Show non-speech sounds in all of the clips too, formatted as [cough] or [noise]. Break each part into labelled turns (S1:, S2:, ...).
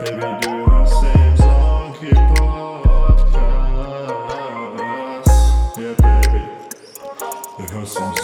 S1: Baby, du hörst den Sonky Podcast. Yeah, baby. Du hörst den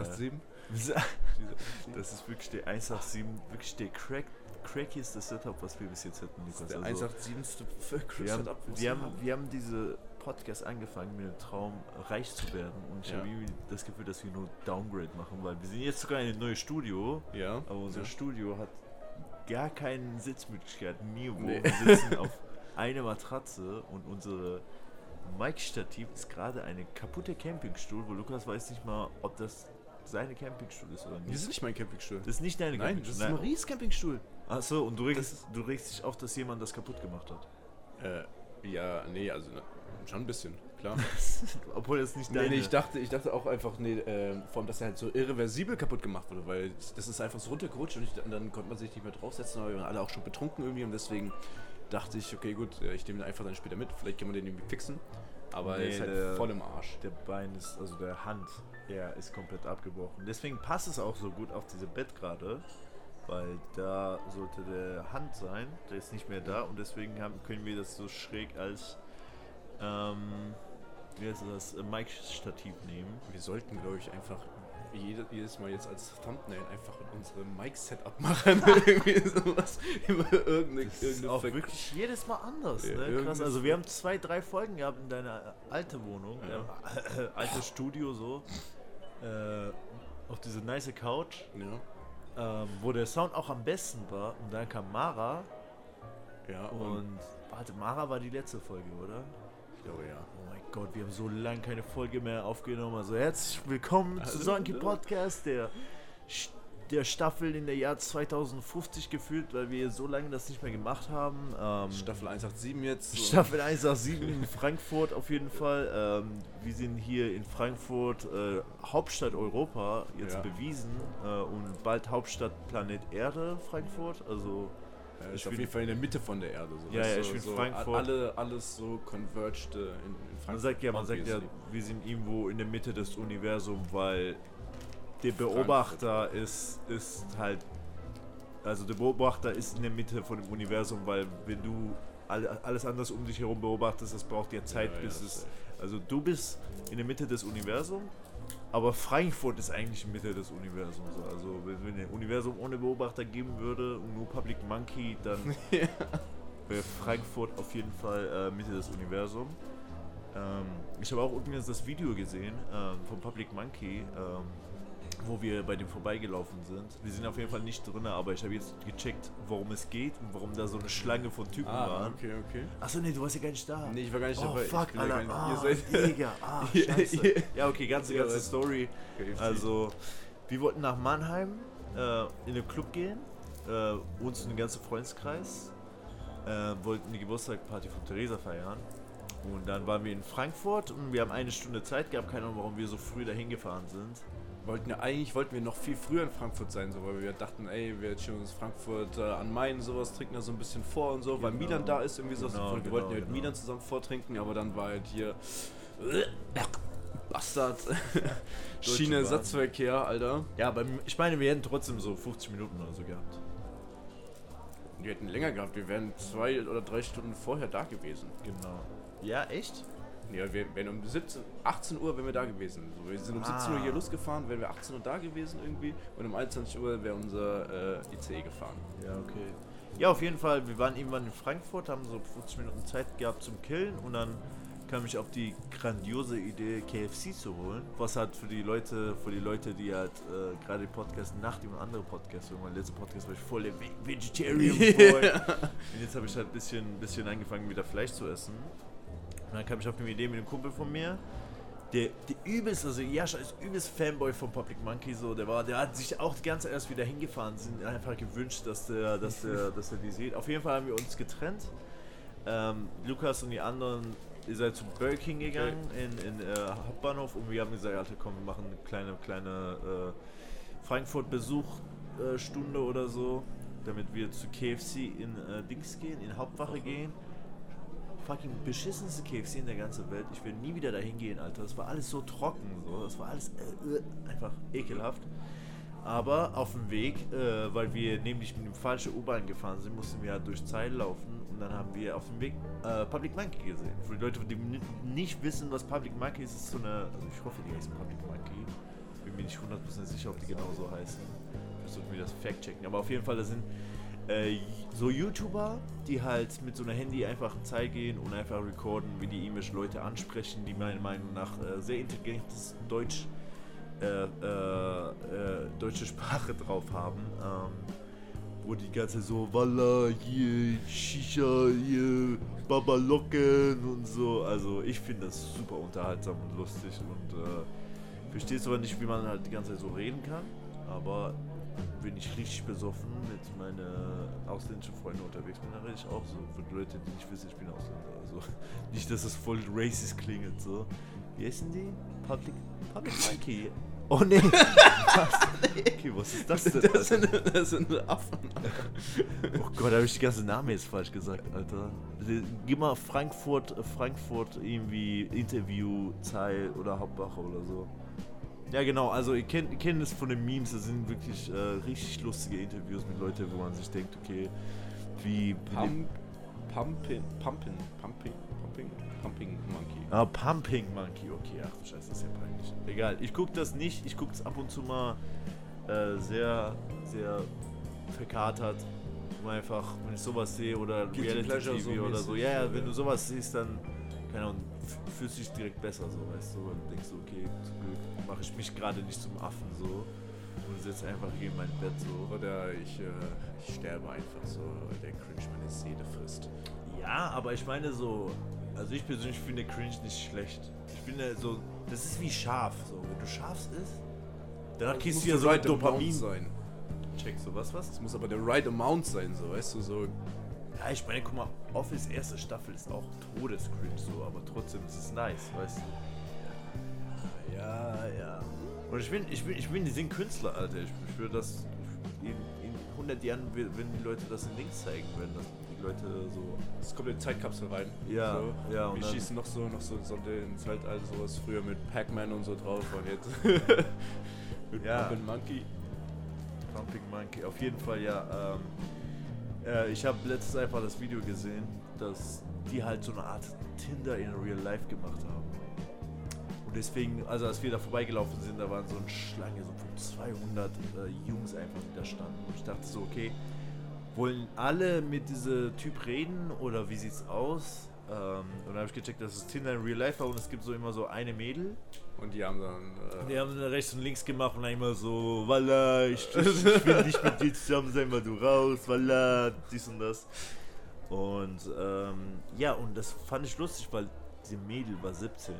S2: 187? [laughs]
S3: Das ist wirklich der 187, wirklich der crack, crackieste Setup, was wir bis jetzt hatten, Lukas.
S2: Der
S3: Also,
S2: 187.
S3: wir, haben,
S2: Setup,
S3: wir, haben, wir haben diese Podcast angefangen mit dem Traum, reich zu werden. Und ich
S2: Ja.
S3: habe irgendwie das Gefühl, dass wir nur Downgrade machen, weil wir sind jetzt sogar in ein neues Studio,
S2: Ja.
S3: aber unser
S2: ja.
S3: Studio hat gar keine Sitzmöglichkeit, nirgendwo.
S2: Nee.
S3: Wir sitzen [laughs] auf einer Matratze und unsere Mic-Stativ ist gerade eine kaputte Campingstuhl, wo Lukas weiß nicht mal, ob das seine Campingstuhl ist oder
S2: Das
S3: nicht.
S2: ist nicht mein Campingstuhl.
S3: Das ist nicht deine
S2: Nein, das ist
S3: Nein.
S2: Maries Campingstuhl.
S3: Achso, und du regst,
S2: Das-
S3: du regst dich auf, dass jemand das kaputt gemacht hat.
S2: Äh, ja, nee, also ne, schon ein bisschen, klar. [laughs]
S3: Obwohl es nicht
S2: nee,
S3: deine
S2: nee, ich dachte, ich dachte auch einfach, nee, ähm, vor allem, dass er halt so irreversibel kaputt gemacht wurde, weil das ist einfach so runtergerutscht und, ich, und dann konnte man sich nicht mehr draufsetzen, aber wir waren alle auch schon betrunken irgendwie und deswegen dachte ich, okay, gut, äh, ich nehme den einfach dann später mit, vielleicht kann man den irgendwie fixen. Aber er
S3: Nee,
S2: ist halt
S3: der-
S2: voll im Arsch.
S3: Der Bein ist, also der Hand, er ist komplett abgebrochen. Deswegen passt es auch so gut auf diese Bett gerade, weil da sollte der Hand sein, der ist nicht mehr da und deswegen haben, können wir das so schräg als ähm, wie heißt das, äh, Mic-Stativ nehmen.
S2: Wir sollten, glaube ich, einfach jede, jedes Mal jetzt als Thumbnail einfach unsere Mic-Setup machen. [laughs] irgendwie sowas. Immer irgendeine,
S3: Das ist auch
S2: Ver-
S3: wirklich jedes Mal anders,
S2: Ja,
S3: ne? Krass. Also wir haben zwei, drei Folgen gehabt in deiner alten Wohnung,
S2: Ja. [laughs]
S3: äh, altes Studio so, äh, auf diese nice Couch,
S2: Ja,
S3: ähm, wo der Sound auch am besten war. Und dann kam Mara
S2: ja, und,
S3: und warte, Mara war die letzte Folge, oder?
S2: ich glaube ja.
S3: Oh mein Gott, wir haben so lange keine Folge mehr aufgenommen. Also herzlich willkommen zu
S2: Also,
S3: Sonky
S2: ja.
S3: Podcast, der, der Staffel in der Jahr 2050 gefühlt, weil wir so lange das nicht mehr gemacht haben. Ähm,
S2: Staffel 187 jetzt. so.
S3: Staffel 187 in Frankfurt auf jeden Fall. Ähm, wir sind hier in Frankfurt, äh, Hauptstadt Europa, jetzt
S2: Ja.
S3: bewiesen. Äh, und bald Hauptstadt Planet Erde, Frankfurt. Also
S2: Ja,
S3: ich
S2: ist auf
S3: bin-
S2: jeden Fall in der Mitte von der Erde. So,
S3: Ja, ja, ich bin
S2: so
S3: Frankfurt.
S2: Alle, alles so converged äh, in, in Frankfurt.
S3: man sagt ja, man sagt ja, wir sind irgendwo in der Mitte des Universums, weil der Beobachter ist, ist halt, also der Beobachter ist in der Mitte von dem Universum, weil wenn du alle, alles anders um dich herum beobachtest, das braucht ja Zeit,
S2: Ja, ja,
S3: bis
S2: das
S3: es, also du bist in der Mitte des Universums, aber Frankfurt ist eigentlich in der Mitte des Universums. so. Also wenn wenn ein Universum ohne Beobachter geben würde und nur Public Monkey, dann [laughs] wäre Frankfurt auf jeden Fall äh, Mitte des Universums. Ähm, ich habe auch übrigens das Video gesehen ähm, von Public Monkey, ähm, wo wir bei dem vorbeigelaufen sind. Wir sind auf jeden Fall nicht drin, aber ich habe jetzt gecheckt, worum es geht und warum da so eine Schlange von Typen
S2: Ah,
S3: waren.
S2: okay, okay.
S3: Achso, nee, du warst ja gar nicht da.
S2: Nee, ich war gar nicht
S3: oh,
S2: dabei. Ich
S3: fuck,
S2: ja
S3: Alter. Ah,
S2: ihr seid-
S3: Digga. [laughs] Ah, scheiße. Ja, okay, ganze, ganze Story. Also, wir wollten nach Mannheim äh, in den Club gehen, äh, uns und den ganzen Freundeskreis, äh, wollten die Geburtstagsparty von Theresa feiern. Und dann waren wir in Frankfurt und wir haben eine Stunde Zeit gehabt, keine Ahnung, warum wir so früh dahin gefahren sind.
S2: Wollten ja eigentlich wollten wir noch viel früher in Frankfurt sein, so, weil wir dachten, ey, wir chillen uns Frankfurt äh, an Main, sowas, trinken da so ein bisschen vor und so, weil
S3: Genau.
S2: Milan da ist, irgendwie so.
S3: Genau,
S2: wir
S3: genau,
S2: wollten ja halt
S3: genau.
S2: Milan zusammen vortrinken, aber dann war halt hier Bastard. [laughs] Schienenersatzverkehr, Alter.
S3: Ja, aber ich meine, wir hätten trotzdem so 50 Minuten oder so gehabt.
S2: Wir hätten länger gehabt, wir wären zwei oder drei Stunden vorher da gewesen.
S3: Genau. Ja, echt?
S2: Ja, wir wären um 17, 18 Uhr wären wir da gewesen. So, wir sind um 17 Uhr
S3: Ah.
S2: hier losgefahren, wären wir 18 Uhr da gewesen irgendwie und um 21 Uhr wäre unser äh, ICE gefahren.
S3: Ja, okay. Ja, auf jeden Fall, wir waren irgendwann in Frankfurt, haben so 50 Minuten Zeit gehabt zum Killen und dann kam ich auf die grandiose Idee, KFC zu holen. Was halt für die Leute, für die Leute, die halt äh, gerade den Podcast nach dem anderen Podcast, hören. mein letzter Podcast war ich voll der Ve- Vegetarian [laughs] Boy. Und jetzt habe ich halt ein bisschen, bisschen angefangen, wieder Fleisch zu essen. Und dann kam ich auf eine Idee mit einem Kumpel von mir, der, der übelst, also Jascha ist übelst Fanboy von Public Monkey, so, der war, der hat sich auch Zeit erst wieder hingefahren, sind einfach gewünscht, dass der, dass der, [laughs] dass er die sieht. Auf jeden Fall haben wir uns getrennt. Ähm, Lukas und die anderen, ihr seid zu Burger King gegangen in, in äh, Hauptbahnhof und wir haben gesagt, Alter, komm, wir machen eine kleine, kleine äh, Frankfurt-Besuch-Stunde äh, oder so, damit wir zu KFC in äh, Dings gehen, in Hauptwache gehen fucking beschissenste KFC in der ganzen Welt. Ich will nie wieder dahin gehen, Alter. Das war alles so trocken, so. Das war alles äh, äh, einfach ekelhaft. Aber auf dem Weg, äh, weil wir nämlich mit dem falschen U-Bahn gefahren sind, mussten wir halt durch Zeit laufen und dann haben wir auf dem Weg äh, Public Monkey gesehen. Für die Leute, die nicht wissen, was Public Monkey ist, ist so eine, also ich hoffe, die heißen Public Monkey. Bin mir nicht 100% sicher, ob die genauso heißen. Versuchen wir das fact-checken. Aber auf jeden Fall, das sind äh, so YouTuber, die halt mit so einer Handy einfach in Zeit gehen und einfach recorden, wie die irgendwelche Leute ansprechen, die meiner Meinung nach äh, sehr intelligentes Deutsch, äh, äh, äh, deutsche Sprache drauf haben. Ähm, wo die ganze so Walla, hier, Shisha, hier, Babalocken und so. Also ich finde das super unterhaltsam und lustig und äh, verstehe aber nicht, wie man halt die ganze Zeit so reden kann. Aber wenn ich richtig besoffen mit meinen ausländischen Freunden unterwegs bin, dann rede ich auch so. Für Leute, die nicht wissen, ich bin Ausländer. Also [laughs] nicht, dass es voll racist klingelt. So. Wie heißen die? Public, Public [laughs] Monkey. Oh nee. [laughs] was? Okay, was ist das denn?
S2: Das sind, das sind Affen.
S3: Oh Gott, habe ich die ganze Name jetzt falsch gesagt, Alter. Gib mal Frankfurt, Frankfurt irgendwie Interview, Zeil oder Hauptwache oder so. Ja, genau, also ihr kennt, ihr kennt es von den Memes, das sind wirklich äh, richtig lustige Interviews mit Leuten, wo man sich denkt, okay, wie.
S2: Pump, Pumping, Pumping, Pumping, Pumping, Pumping Monkey.
S3: Ah, Pumping Monkey, okay, ach du Scheiße, das ist ja peinlich. Egal, ich gucke das nicht, ich gucke es ab und zu mal äh, sehr, sehr verkatert. Um einfach, wenn ich sowas sehe oder
S2: Guilty
S3: Reality
S2: Pleasure
S3: TV
S2: so
S3: oder
S2: mäßig,
S3: so. Ja, ja,
S2: ja.
S3: wenn du sowas siehst, dann, keine Ahnung, fühlst du dich direkt besser, so, weißt du. Und denkst du, okay, zum Glück mache ich mich gerade nicht zum Affen, so. Und sitze einfach hier in meinem Bett, so.
S2: Oder ich, äh, ich sterbe einfach so, weil der Cringe meine Seele frisst.
S3: Ja, aber ich meine so, also ich persönlich finde Cringe nicht schlecht. Ich finde so, das ist wie scharf, so. Wenn du scharf isst, dann kriegst du ja so ein Dopamin.
S2: sein.
S3: Check so, was, was?
S2: Es muss aber der right amount sein, so, weißt du, so.
S3: Ja, ich meine, guck mal, Office erste Staffel ist auch Todescringe so, aber trotzdem ist es nice, weißt du?
S2: Ja, ja.
S3: Und ich bin, ich bin, ich bin, die sind Künstler, Alter. Ich, ich würde das in, in 100 Jahren, wenn die Leute das in Links zeigen würden, dass die Leute so.
S2: Es kommt in die Zeitkapsel rein.
S3: Ja,
S2: so.
S3: ja,
S2: Wir schießen noch so, noch so Sonde ins Weltall, sowas früher mit Pac-Man und so drauf und jetzt. [laughs] mit
S3: Ja.
S2: Pumpin' Monkey.
S3: Pumping Monkey, auf jeden Fall, ja. Ähm, äh, ich habe letztens einfach das Video gesehen, dass die halt so eine Art Tinder in Real Life gemacht haben. Und deswegen, also als wir da vorbeigelaufen sind, da waren so eine Schlange so von 200 äh, Jungs einfach, die da standen. Und ich dachte so, okay, wollen alle mit diesem Typ reden oder wie sieht's aus? Ähm, und dann habe ich gecheckt, dass es Tinder in Real Life war und es gibt so immer so eine Mädel,
S2: Und die haben dann. Äh,
S3: die haben dann rechts und links gemacht und dann immer so, Walla, ich, ich, ich will nicht mit dir zusammen sein, weil du raus, Walla, dies und das. Und ähm, ja, und das fand ich lustig, weil diese Mädel war 17.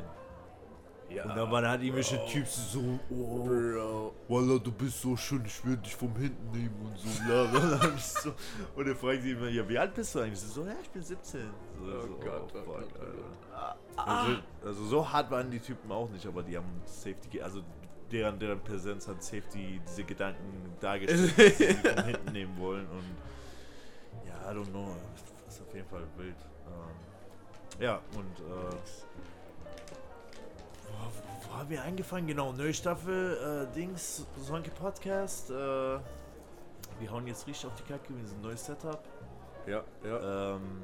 S2: ja.
S3: Und da waren halt irgendwelche Typs so, oh,
S2: Bro.
S3: Walla, du bist so schön, ich will dich vom hinten nehmen und so. bla, bla, [laughs] so, und er fragt sie immer, ja, wie alt bist du eigentlich? Ich so, ja, ich bin 17. So,
S2: Oh Gott, oh
S3: fuck,
S2: Gott, oh
S3: Alter. Also, also so hart waren die Typen auch nicht, aber die haben Safety, also deren, deren Präsenz hat Safety diese Gedanken dargestellt, [laughs] dass sie sie von hinten nehmen wollen und ja, I don't know, das ist auf jeden Fall wild. Ähm, ja, und äh, wo, wo haben wir angefangen? Genau, neue Staffel, äh, Dings, Sonke Podcast, äh, wir hauen jetzt richtig auf die Kacke, wir sind ein neues Setup.
S2: Ja, ja.
S3: Ähm,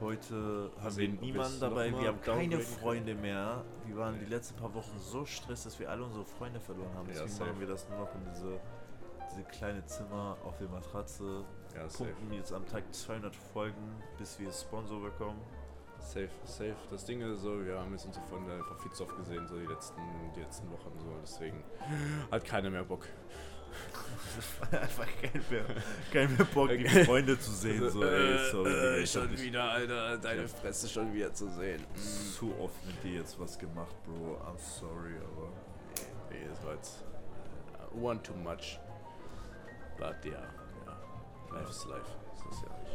S3: heute haben wir niemanden dabei, wir haben keine. Freunde mehr. Wir waren die letzten paar Wochen so stress, dass wir alle unsere Freunde verloren haben.
S2: Ja,
S3: Deswegen
S2: safe.
S3: machen wir das nur noch in diese, diese kleine Zimmer auf der Matratze.
S2: ja.
S3: Pumpen jetzt am Tag 200 Folgen, bis wir Sponsor bekommen.
S2: Safe, safe. Das Ding ist so, wir haben jetzt unsere Freunde einfach viel zu oft gesehen, so die letzten, die letzten Wochen so, deswegen hat keiner mehr Bock. [laughs]
S3: Einfach kein mehr, kein mehr Bock, die Freunde zu sehen. So, ey, sorry, Digga, ich hab
S2: schon wieder, Alter, deine
S3: Ja.
S2: Fresse schon wieder zu sehen.
S3: zu oft mit dir jetzt was gemacht, Bro. I'm sorry, aber.
S2: Nee, das war jetzt one too much. But ja, ja. Life is life. Das ist ja.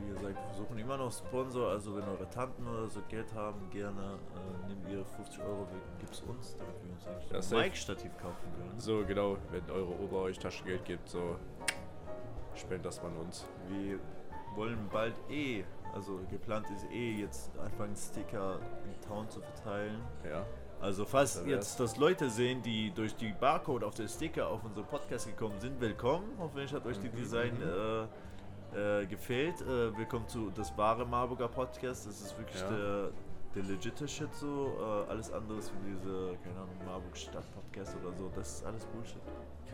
S3: Wie gesagt, wir suchen immer noch Sponsor, also wenn eure Tanten oder so Geld haben, gerne äh, nehmt ihr 50 Euro, gibt's uns, damit wir uns eigentlich ein
S2: safe.
S3: Mic-Stativ kaufen können.
S2: So, genau, wenn eure Ober euch Taschengeld gibt, so spendet das man uns.
S3: Wir wollen bald eh, also geplant ist eh jetzt anfangen Sticker in Town zu verteilen.
S2: Ja.
S3: Also falls jetzt das Leute sehen, die durch die Barcode auf der Sticker auf unseren Podcast gekommen sind, willkommen. Hoffentlich hat euch die
S2: Mhm,
S3: Design äh, äh, gefällt. Äh, willkommen zu das wahre Marburger Podcast. Das ist wirklich
S2: Ja.
S3: der, der legitime Shit so. Äh, alles andere wie diese, keine Ahnung, Marburg Stadt Podcast oder so. Das ist alles Bullshit.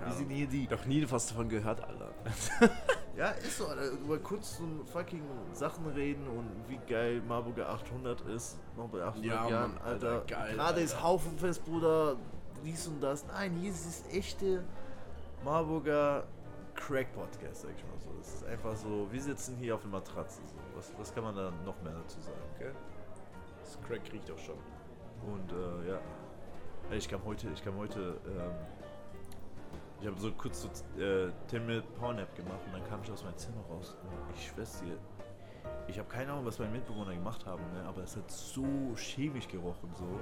S3: Wir sind hier die.
S2: Doch nie was davon gehört, Alter. [laughs]
S3: Ja, ist so, Alter. Über Kunst und fucking Sachen reden und wie geil Marburger 800 ist. Noch bei 800
S2: Ja,
S3: Jahren,
S2: Mann,
S3: Alter.
S2: Alter, geil,
S3: Gerade ist. Haufenfest, Bruder. Dies und das. Nein, hier ist das echte Marburger Crack-Podcast, sag ich mal Das ist einfach so, wir sitzen hier auf der Matratze. So. Was, was kann man da noch mehr dazu sagen?
S2: Okay. Das Crack riecht doch schon.
S3: Und äh, ja. Ey, Ich kam heute, ich kam heute, ähm, ich habe so kurz so äh, 10 Minute Powernap gemacht und dann kam ich aus meinem Zimmer raus. Und ich schwör's dir, ich habe keine Ahnung, was meine Mitbewohner gemacht haben, ne? aber es hat so chemisch gerochen so.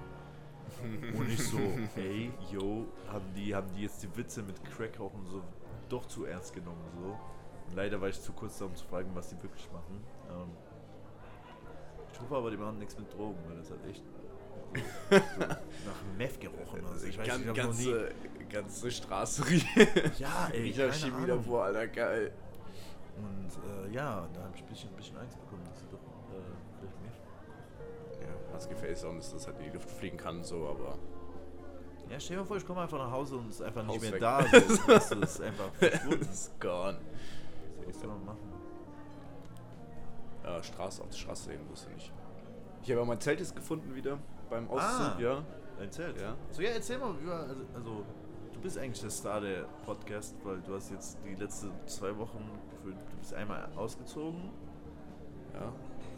S3: [laughs] Und ich so, ey, yo, haben die, haben die jetzt die Witze mit Crack rauchen so doch zu ernst genommen so. Leider war ich zu kurz da, um zu fragen, was die wirklich machen. Ähm, ich hoffe aber, die machen nichts mit Drogen, weil das hat echt so, [laughs] nach Meth gerochen. Also ich weiß,
S2: Gan-
S3: ich nie.
S2: ganze, ganze Straße riecht.
S3: Ja, ey,
S2: nach
S3: keine
S2: Chemie
S3: Ahnung.
S2: davor, Alter, geil.
S3: Und äh, ja, da habe ich ein bisschen, ein bisschen Angst bekommen, dass sie doch äh, Meth.
S2: Ja, gefällt ist auch, dass das halt in die Luft fliegen kann, so, aber.
S3: Ja, stell dir mal vor, ich komme einfach nach Hause und es ist einfach nicht
S2: Haus
S3: mehr
S2: weg.
S3: da. So. [laughs] Es ist einfach [laughs] verschwunden.
S2: ist gone.
S3: Was soll man machen?
S2: Äh, Straße, auf die Straße sehen, wusste nicht. Ich habe auch mein Zelt jetzt gefunden wieder beim Auszug,
S3: Ah.
S2: ja.
S3: Dein Zelt?
S2: Ja.
S3: So, ja, erzähl mal über. Also, also, du bist eigentlich der Star der Podcast, weil du hast jetzt die letzten zwei Wochen gefühlt, du bist einmal ausgezogen
S2: Ja.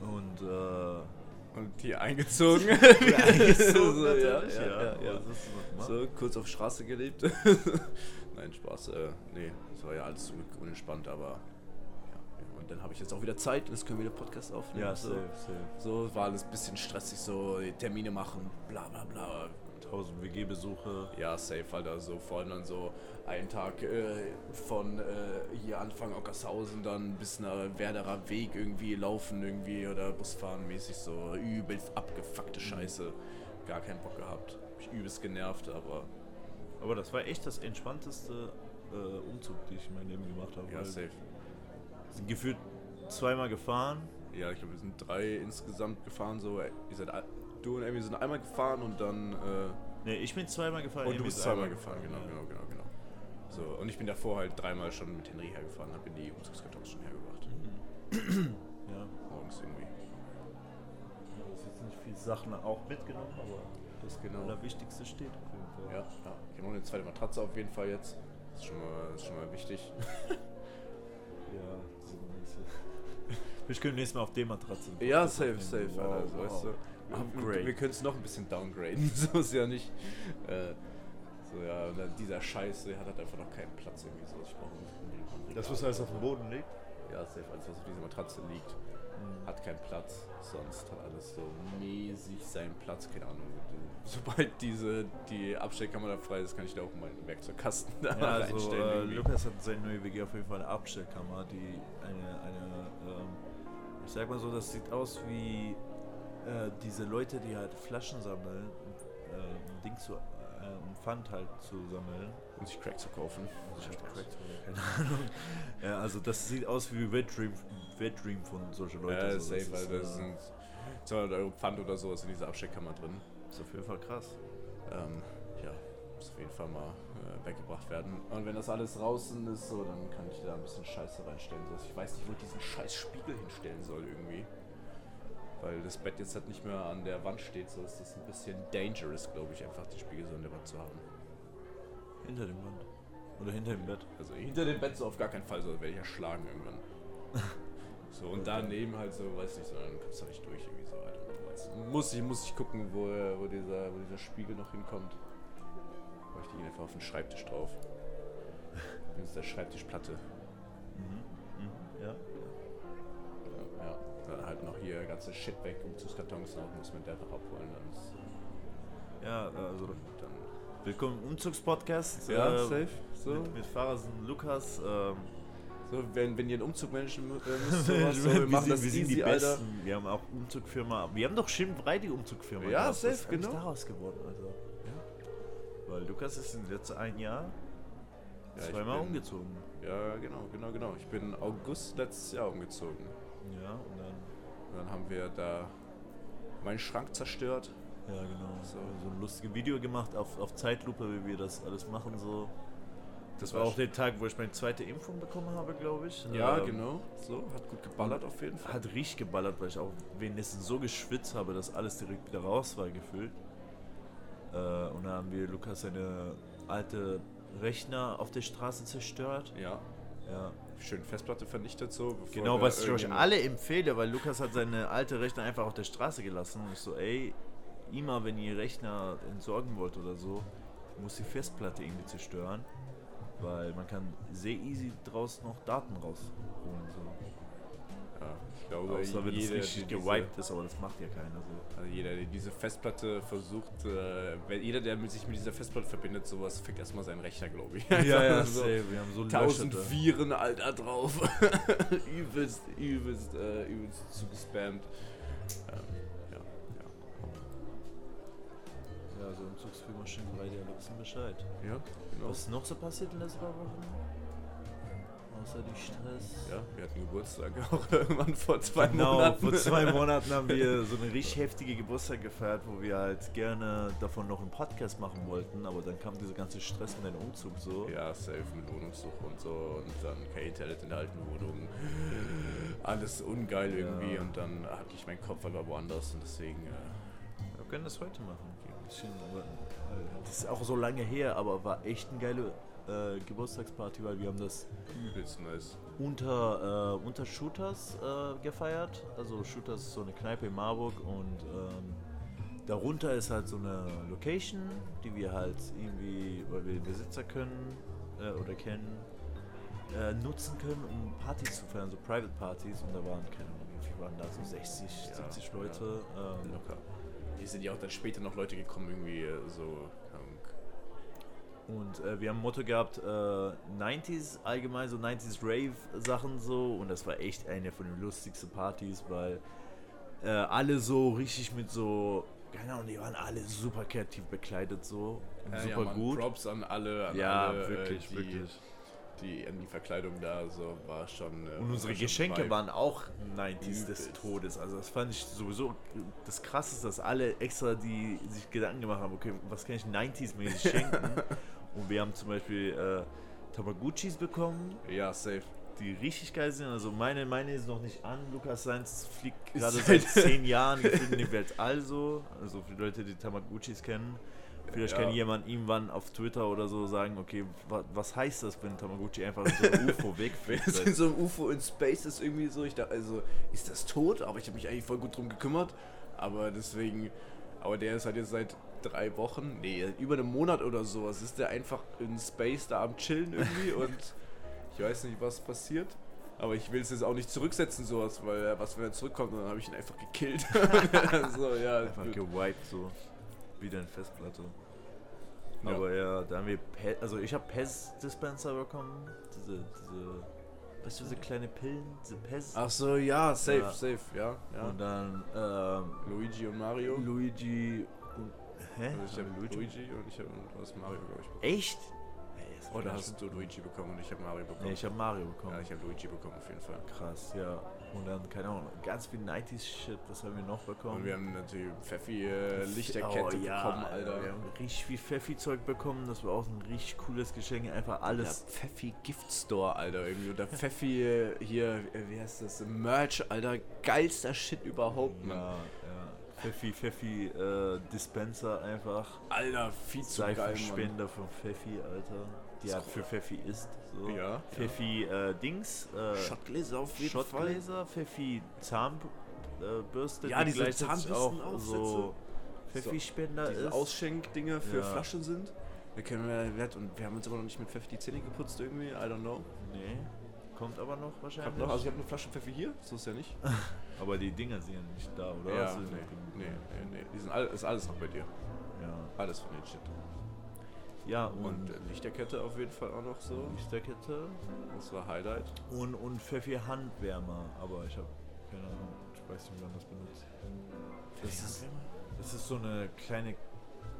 S3: und äh,
S2: Und hier eingezogen. [laughs]
S3: eingezogen [laughs]
S2: so, ja,
S3: natürlich,
S2: ja, ja, ja. So, kurz auf Straße gelebt. [laughs] Nein, Spaß. Äh, nee, das war ja alles unentspannt, aber dann habe ich jetzt auch wieder Zeit und jetzt können wir wieder Podcast aufnehmen.
S3: Ja,
S2: so.
S3: safe, safe.
S2: So, war alles ein bisschen stressig, so Termine machen, bla bla bla.
S3: 1000 WG-Besuche.
S2: Ja, safe, Alter. So vor allem dann so einen Tag äh, von äh, hier Anfang Ockershausen dann bis nach Werderer Weg irgendwie laufen irgendwie oder Busfahren mäßig so übel abgefuckte Scheiße. Gar keinen Bock gehabt. Mich übelst genervt, aber
S3: Aber das war echt das entspannteste äh, Umzug, den ich in meinem Leben gemacht habe.
S2: ja, safe.
S3: Wir sind gefühlt zweimal gefahren.
S2: Ja, ich glaube, wir sind drei insgesamt gefahren. So, Ihr seid, du und Amy sind einmal gefahren und dann. Äh,
S3: Ne, ich bin zweimal gefahren.
S2: und du
S3: Emil
S2: bist
S3: ist
S2: zweimal
S3: einmal
S2: gefahren, genau,
S3: ja.
S2: genau, genau, genau. So, und ich bin davor halt dreimal schon mit Henry hergefahren, habe in die Umzugskartons schon hergebracht.
S3: Ja.
S2: Morgens irgendwie.
S3: Ja, das ist jetzt nicht viele Sachen auch mitgenommen, aber das
S2: Genau.
S3: Allerwichtigste steht auf jeden Fall.
S2: Ja, ja. Ich habe noch eine zweite Matratze auf jeden Fall jetzt. Das ist schon mal, das ist schon mal wichtig. [laughs]
S3: Ja, könnte nächstes Mal auf der Matratze.
S2: Ja, safe, safe,
S3: Wow,
S2: Alter. So,
S3: wow.
S2: weißt du,
S3: Upgrade.
S2: Wir, wir können es noch ein bisschen downgraden. [laughs] so ist ja nicht. Äh, so, ja, und dann dieser Scheiß, der hat halt einfach noch keinen Platz irgendwie so. Ich brauche
S3: Das, was alles auf dem Boden liegt?
S2: Ja, safe, alles was auf dieser Matratze liegt,
S3: Mhm.
S2: hat keinen Platz. Sonst hat alles so mäßig seinen Platz, keine Ahnung. Sobald diese, die Abstellkammer da frei ist, kann ich da auch meinen Werkzeugkasten da
S3: Ja, also
S2: reinstellen.
S3: äh. Lukas hat seine neue WG auf jeden Fall eine Abstellkammer, die eine, eine ähm, ich sag mal so, das sieht aus wie äh, diese Leute, die halt Flaschen sammeln, äh, um Ding zu, äh, um Pfand halt zu sammeln.
S2: um sich Crack zu kaufen.
S3: Also ich hab Cracked oder keine Ahnung. Ja, also das sieht aus wie Wet Dream, Wet Dream von solchen Leuten.
S2: Ja,
S3: so,
S2: safe,
S3: das
S2: weil
S3: ist,
S2: das
S3: äh,
S2: sind 200 Euro Pfand oder sowas in dieser Abstellkammer drin.
S3: ist auf jeden Fall krass.
S2: Ähm, ja, muss auf jeden Fall mal äh, weggebracht werden. Und wenn das alles draußen ist, so, dann kann ich da ein bisschen Scheiße reinstellen. So, ich weiß nicht, wo ich diesen scheiß Spiegel hinstellen soll irgendwie. Weil das Bett jetzt halt nicht mehr an der Wand steht, so ist das ein bisschen dangerous, glaube ich, einfach den Spiegel so an der Wand zu haben.
S3: Hinter dem Wand. Oder hinter dem Bett.
S2: Also hinter dem Bett so auf gar keinen Fall, so werde ich erschlagen irgendwann. [laughs] So, und daneben halt so, weiß nicht, so, dann kommst du nicht durch irgendwie so. Weiß- Muss ich, muss ich gucken, wo, wo, dieser, wo dieser Spiegel noch hinkommt. Ich die einfach auf den Schreibtisch drauf. [laughs] Das ist der Schreibtischplatte.
S3: Mhm. Ja.
S2: Ja, ja. Dann halt noch hier ganze Shit weg, Umzugskartons noch, muss man der noch abholen. Ist,
S3: Ja, also
S2: dann
S3: willkommen im Umzugspodcast.
S2: Ja,
S3: äh,
S2: safe. So.
S3: Mit, mit Fahrers und Lukas. Ähm,
S2: so wenn, wenn ihr einen Umzug managen äh, müsst, [laughs]
S3: wir,
S2: sowas, so, wir machen
S3: sind,
S2: das
S3: wir sind
S2: easy,
S3: die
S2: Alter.
S3: Besten. Wir haben auch Umzugfirma. Wir haben doch schön breit die Umzugfirma.
S2: Ja,
S3: gehabt.
S2: safe,
S3: Was ist
S2: genau.
S3: daraus geworden, also. Weil Lukas ist in letzten ein Jahr
S2: Ja,
S3: zweimal
S2: bin-
S3: umgezogen.
S2: Ja, genau, genau, genau. Ich bin August letztes Jahr umgezogen.
S3: Ja, und dann.
S2: Und dann haben wir da meinen Schrank zerstört.
S3: Ja, genau.
S2: So.
S3: So, so ein lustiges Video gemacht auf, auf Zeitlupe, wie wir das alles machen. So. Das
S2: Das
S3: war
S2: war
S3: auch der Tag, wo ich meine zweite Impfung bekommen habe, glaube ich.
S2: Ja,
S3: Ähm,
S2: genau. So, hat gut geballert auf jeden Fall.
S3: Hat richtig geballert, weil ich auch wenigstens so geschwitzt habe, dass alles direkt wieder raus war gefühlt. Äh, und dann haben wir Lukas seine alte Rechner auf der Straße zerstört.
S2: Ja,
S3: Ja.
S2: schön Festplatte vernichtet so.
S3: Genau,
S2: da
S3: was ich euch alle empfehle, weil Lukas hat seine alte Rechner einfach auf der Straße gelassen. Und ich so, ey, immer wenn ihr Rechner entsorgen wollt oder so, muss die Festplatte irgendwie zerstören. Weil man kann sehr easy draus noch Daten rausholen. So.
S2: Ja, ich glaube,
S3: Außer wenn es
S2: jeder,
S3: richtig
S2: der diese-
S3: gewiped ist, aber das macht ja keiner so.
S2: Also jeder, der diese Festplatte versucht, äh, wenn jeder, der sich mit dieser Festplatte verbindet, sowas, fickt erstmal seinen Rechner, glaube ich. [laughs] so
S3: safe. Wir haben so
S2: Tausend
S3: Löcher da.
S2: Viren, Alter, drauf. [laughs] übelst, übelst, äh, übelst zugespammt. Ähm, ja, ja.
S3: Ja, so Umzugsfirma schön bereit, ja, wissen Bescheid.
S2: Ja, genau.
S3: Was ist noch so passiert in paar Wochen? Außer die Stress.
S2: Ja, wir hatten Geburtstag [laughs] auch irgendwann vor zwei
S3: genau,
S2: Monaten.
S3: vor zwei [laughs] Monaten haben wir so eine richtig heftige Geburtstag gefeiert, wo wir halt gerne davon noch einen Podcast machen wollten, aber dann kam dieser ganze Stress mit dem Umzug so.
S2: Ja, safe mit Wohnungssuche und so und dann kein Internet in der alten Wohnung. Alles ungeil irgendwie
S3: Ja.
S2: und dann hatte ich meinen Kopf aber woanders und deswegen. Äh,
S3: Wir können das heute machen. Ein bisschen, aber- Das ist auch so lange her, aber war echt eine geile äh, Geburtstagsparty, weil wir haben das
S2: übelst nice.
S3: unter, äh, unter Shooters äh, gefeiert. Also Shooters ist so eine Kneipe in Marburg und ähm, darunter ist halt so eine Location, die wir halt irgendwie, weil wir den Besitzer können äh, oder kennen, äh, nutzen können, um Partys zu feiern, so Private Partys. Und da waren, keine Ahnung, wie viel waren da, so 60,
S2: Ja,
S3: 70 Leute. Ähm,
S2: Locker. Hier sind ja auch dann später noch Leute gekommen, irgendwie äh, so.
S3: Und äh, wir haben ein Motto gehabt, äh, 90s allgemein, so 90s Rave-Sachen so. Und das war echt eine von den lustigsten Partys, weil äh, alle so richtig mit so, keine Ahnung, die waren alle super kreativ bekleidet so. Und super
S2: ja, Mann,
S3: gut.
S2: Props an alle, an
S3: Ja,
S2: alle,
S3: wirklich,
S2: äh, die,
S3: wirklich.
S2: Die, an die Verkleidung da so war schon. Äh,
S3: Und unsere
S2: war schon
S3: Geschenke
S2: Vibe.
S3: waren auch 90s des. Todes. Also das fand ich sowieso das krasseste, dass alle extra die sich Gedanken gemacht haben, okay, was kann ich 90s-mäßig schenken? [laughs] Und wir haben zum Beispiel äh, Tamagotchis bekommen.
S2: Ja, safe.
S3: die richtig geil sind. Also meine, meine ist noch nicht an. Lukas Seins fliegt gerade [laughs]
S2: seit-
S3: zehn Jahren in die Welt also. Also für die Leute, die Tamagotchis kennen. Vielleicht kann jemand irgendwann auf Twitter oder so sagen, okay, wa was heißt das, wenn Tamagotchi einfach so ein UFO
S2: in so einem UFO [laughs] in Space ist irgendwie so, ich dachte, also ist das tot? Aber ich habe mich eigentlich voll gut drum gekümmert. Aber deswegen, aber der ist halt jetzt seit drei Wochen, nee, über einem Monat oder sowas, ist der einfach in Space da am Chillen irgendwie [laughs] und ich weiß nicht, was passiert. Aber ich will es jetzt auch nicht zurücksetzen, sowas, weil was, wenn er zurückkommt, dann habe ich ihn einfach gekillt. [laughs] so, ja,
S3: Einfach gewiped so. Wieder eine Festplatte.
S2: Ja.
S3: Aber ja, da haben wir, Pe also ich habe Pez-Dispenser bekommen. Diese, diese, weißt du, diese kleine Pillen, diese Pez.
S2: Ach so, ja, safe,
S3: Ja.
S2: safe, ja. ja.
S3: Und dann ähm,
S2: Luigi und Mario.
S3: Luigi und. Hä?
S2: Also ich habe
S3: wir
S2: Luigi? und ich habe hast Mario, glaube ich, bekommen.
S3: Echt?
S2: Oder
S3: war
S2: hast du Luigi bekommen und ich habe Mario bekommen?
S3: Nee, ich habe Mario bekommen.
S2: ja, ich habe Luigi bekommen auf jeden Fall.
S3: Krass, ja. Und dann, keine Ahnung, ganz viel 90s-Shit, was haben wir noch bekommen?
S2: Und wir haben natürlich Pfeffi äh, Lichterkette
S3: Oh, ja,
S2: bekommen, Alter.
S3: Wir haben richtig viel Pfeffi-Zeug bekommen, das war auch ein richtig cooles Geschenk. Einfach alles.
S2: Der Pfeffi Gift Store, Alter, irgendwie. Oder Pfeffi äh, hier, äh, wie heißt das? Merch, Alter. Geilster Shit überhaupt,
S3: Ja,
S2: Mann.
S3: ja. Pfeffi, Pfeffi äh, Dispenser einfach.
S2: Alter, viel zu geil, Mann.
S3: Von Pfeffi, Alter. Die halt für Pfeffi ist. So.
S2: Ja,
S3: Pfeffi äh, Dings. Äh,
S2: Schottgläser auf jeden Fall.
S3: Schottgläser, Pfeffi Zahnbürste.
S2: Ja,
S3: die
S2: diese
S3: gleichzeitig auch so Pfeffi-Spender
S2: Diese
S3: ist.
S2: Ausschenkdinger für
S3: Ja.
S2: Flaschen sind. Wir kennen wir, wir, und wir haben uns aber noch nicht mit Pfeffi die Zähne geputzt irgendwie, I don't know.
S3: Nee, kommt aber noch
S2: Ich
S3: wahrscheinlich.
S2: hab noch, also ich habe eine Flasche Pfeffi hier, so ist ja nicht. [laughs]
S3: aber die Dinger sind ja nicht da, oder?
S2: ja,
S3: du
S2: nee, nee, nee, nee. Die sind all, ist alles noch bei dir.
S3: Ja,
S2: Alles von den Shit.
S3: Ja und,
S2: Und äh, Lichterkette auf jeden Fall auch noch so.
S3: Lichterkette
S2: Das war Highlight.
S3: und, und Pfeffi Handwärmer, aber ich habe keine Ahnung, ich weiß nicht, wie man das benutzt. Das ist, das ist so eine kleine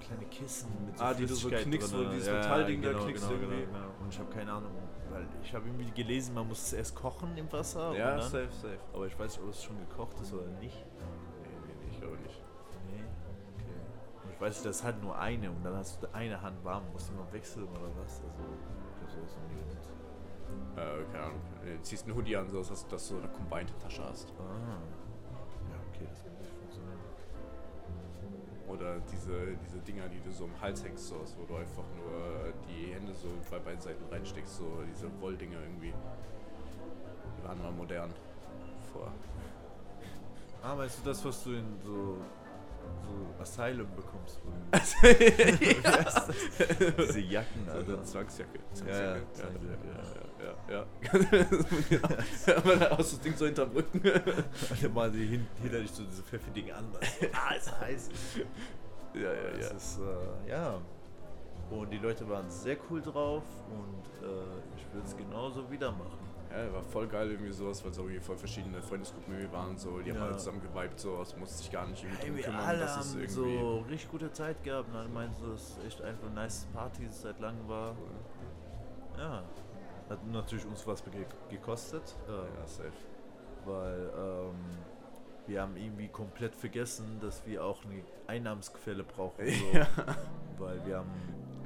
S3: kleine Kissen mit so
S2: Ah, die du so knickst, wo
S3: drinne.
S2: du dieses Metallding da
S3: genau,
S2: knickst
S3: genau,
S2: irgendwie.
S3: Genau, genau. Und ich habe keine Ahnung, weil ich habe irgendwie gelesen, man muss es erst kochen im Wasser.
S2: Ja,
S3: dann,
S2: safe, safe.
S3: Aber ich weiß nicht, ob es schon gekocht ist oder nicht. Und ich weiß nicht, das ist halt nur eine und dann hast du eine Hand warm, musst du noch wechseln oder was. Also, ich habe sowas noch nie benutzt.
S2: Äh, keine Ahnung. Du ziehst einen Hoodie an, so dass, dass du eine Combined-Tasche hast.
S3: Ah. Ja, okay, das kann nicht funktionieren.
S2: Oder diese, diese Dinger, die du so im Hals hängst, so, wo du einfach nur die Hände so bei beiden Seiten reinsteckst, so diese Wolldinger irgendwie. Die waren mal modern. Vor.
S3: Ah, weißt du das, was du in so, so Asylum bekommst? wo du- [laughs] Diese Jacken,
S2: Also
S3: Alter.
S2: Zwangsjacke.
S3: Ja, ja,
S2: ja,
S3: Zwangsjacke,
S2: ja, ja, ja. ja. Da hast du das Ding so hinterm Rücken.
S3: Dann mal die hin, hinter dich so diese Pfeffi-Dinge an. [laughs] ah, ist heiß.
S2: ja, ja,
S3: Das
S2: ja.
S3: ist, äh, ja. Und die Leute waren sehr cool drauf und äh, ich würde es genauso wieder machen.
S2: Ja, war voll geil irgendwie sowas, weil so irgendwie voll verschiedene Freundesgruppen irgendwie waren so, die haben
S3: Ja.
S2: alle zusammen geweibt, so, es musste sich gar nicht irgendwie drum
S3: Irgendwie
S2: kümmern,
S3: alle
S2: dass es
S3: haben
S2: irgendwie...
S3: so richtig gute Zeit gehabt und alle meinten so, dass es echt einfach eine nice Party seit langem war. Ja. Hat natürlich uns was ge gekostet, äh,
S2: Ja, safe.
S3: weil ähm, wir haben irgendwie komplett vergessen, dass wir auch eine Einnahmensquelle brauchen. [laughs] So.
S2: Ja.
S3: Weil wir haben,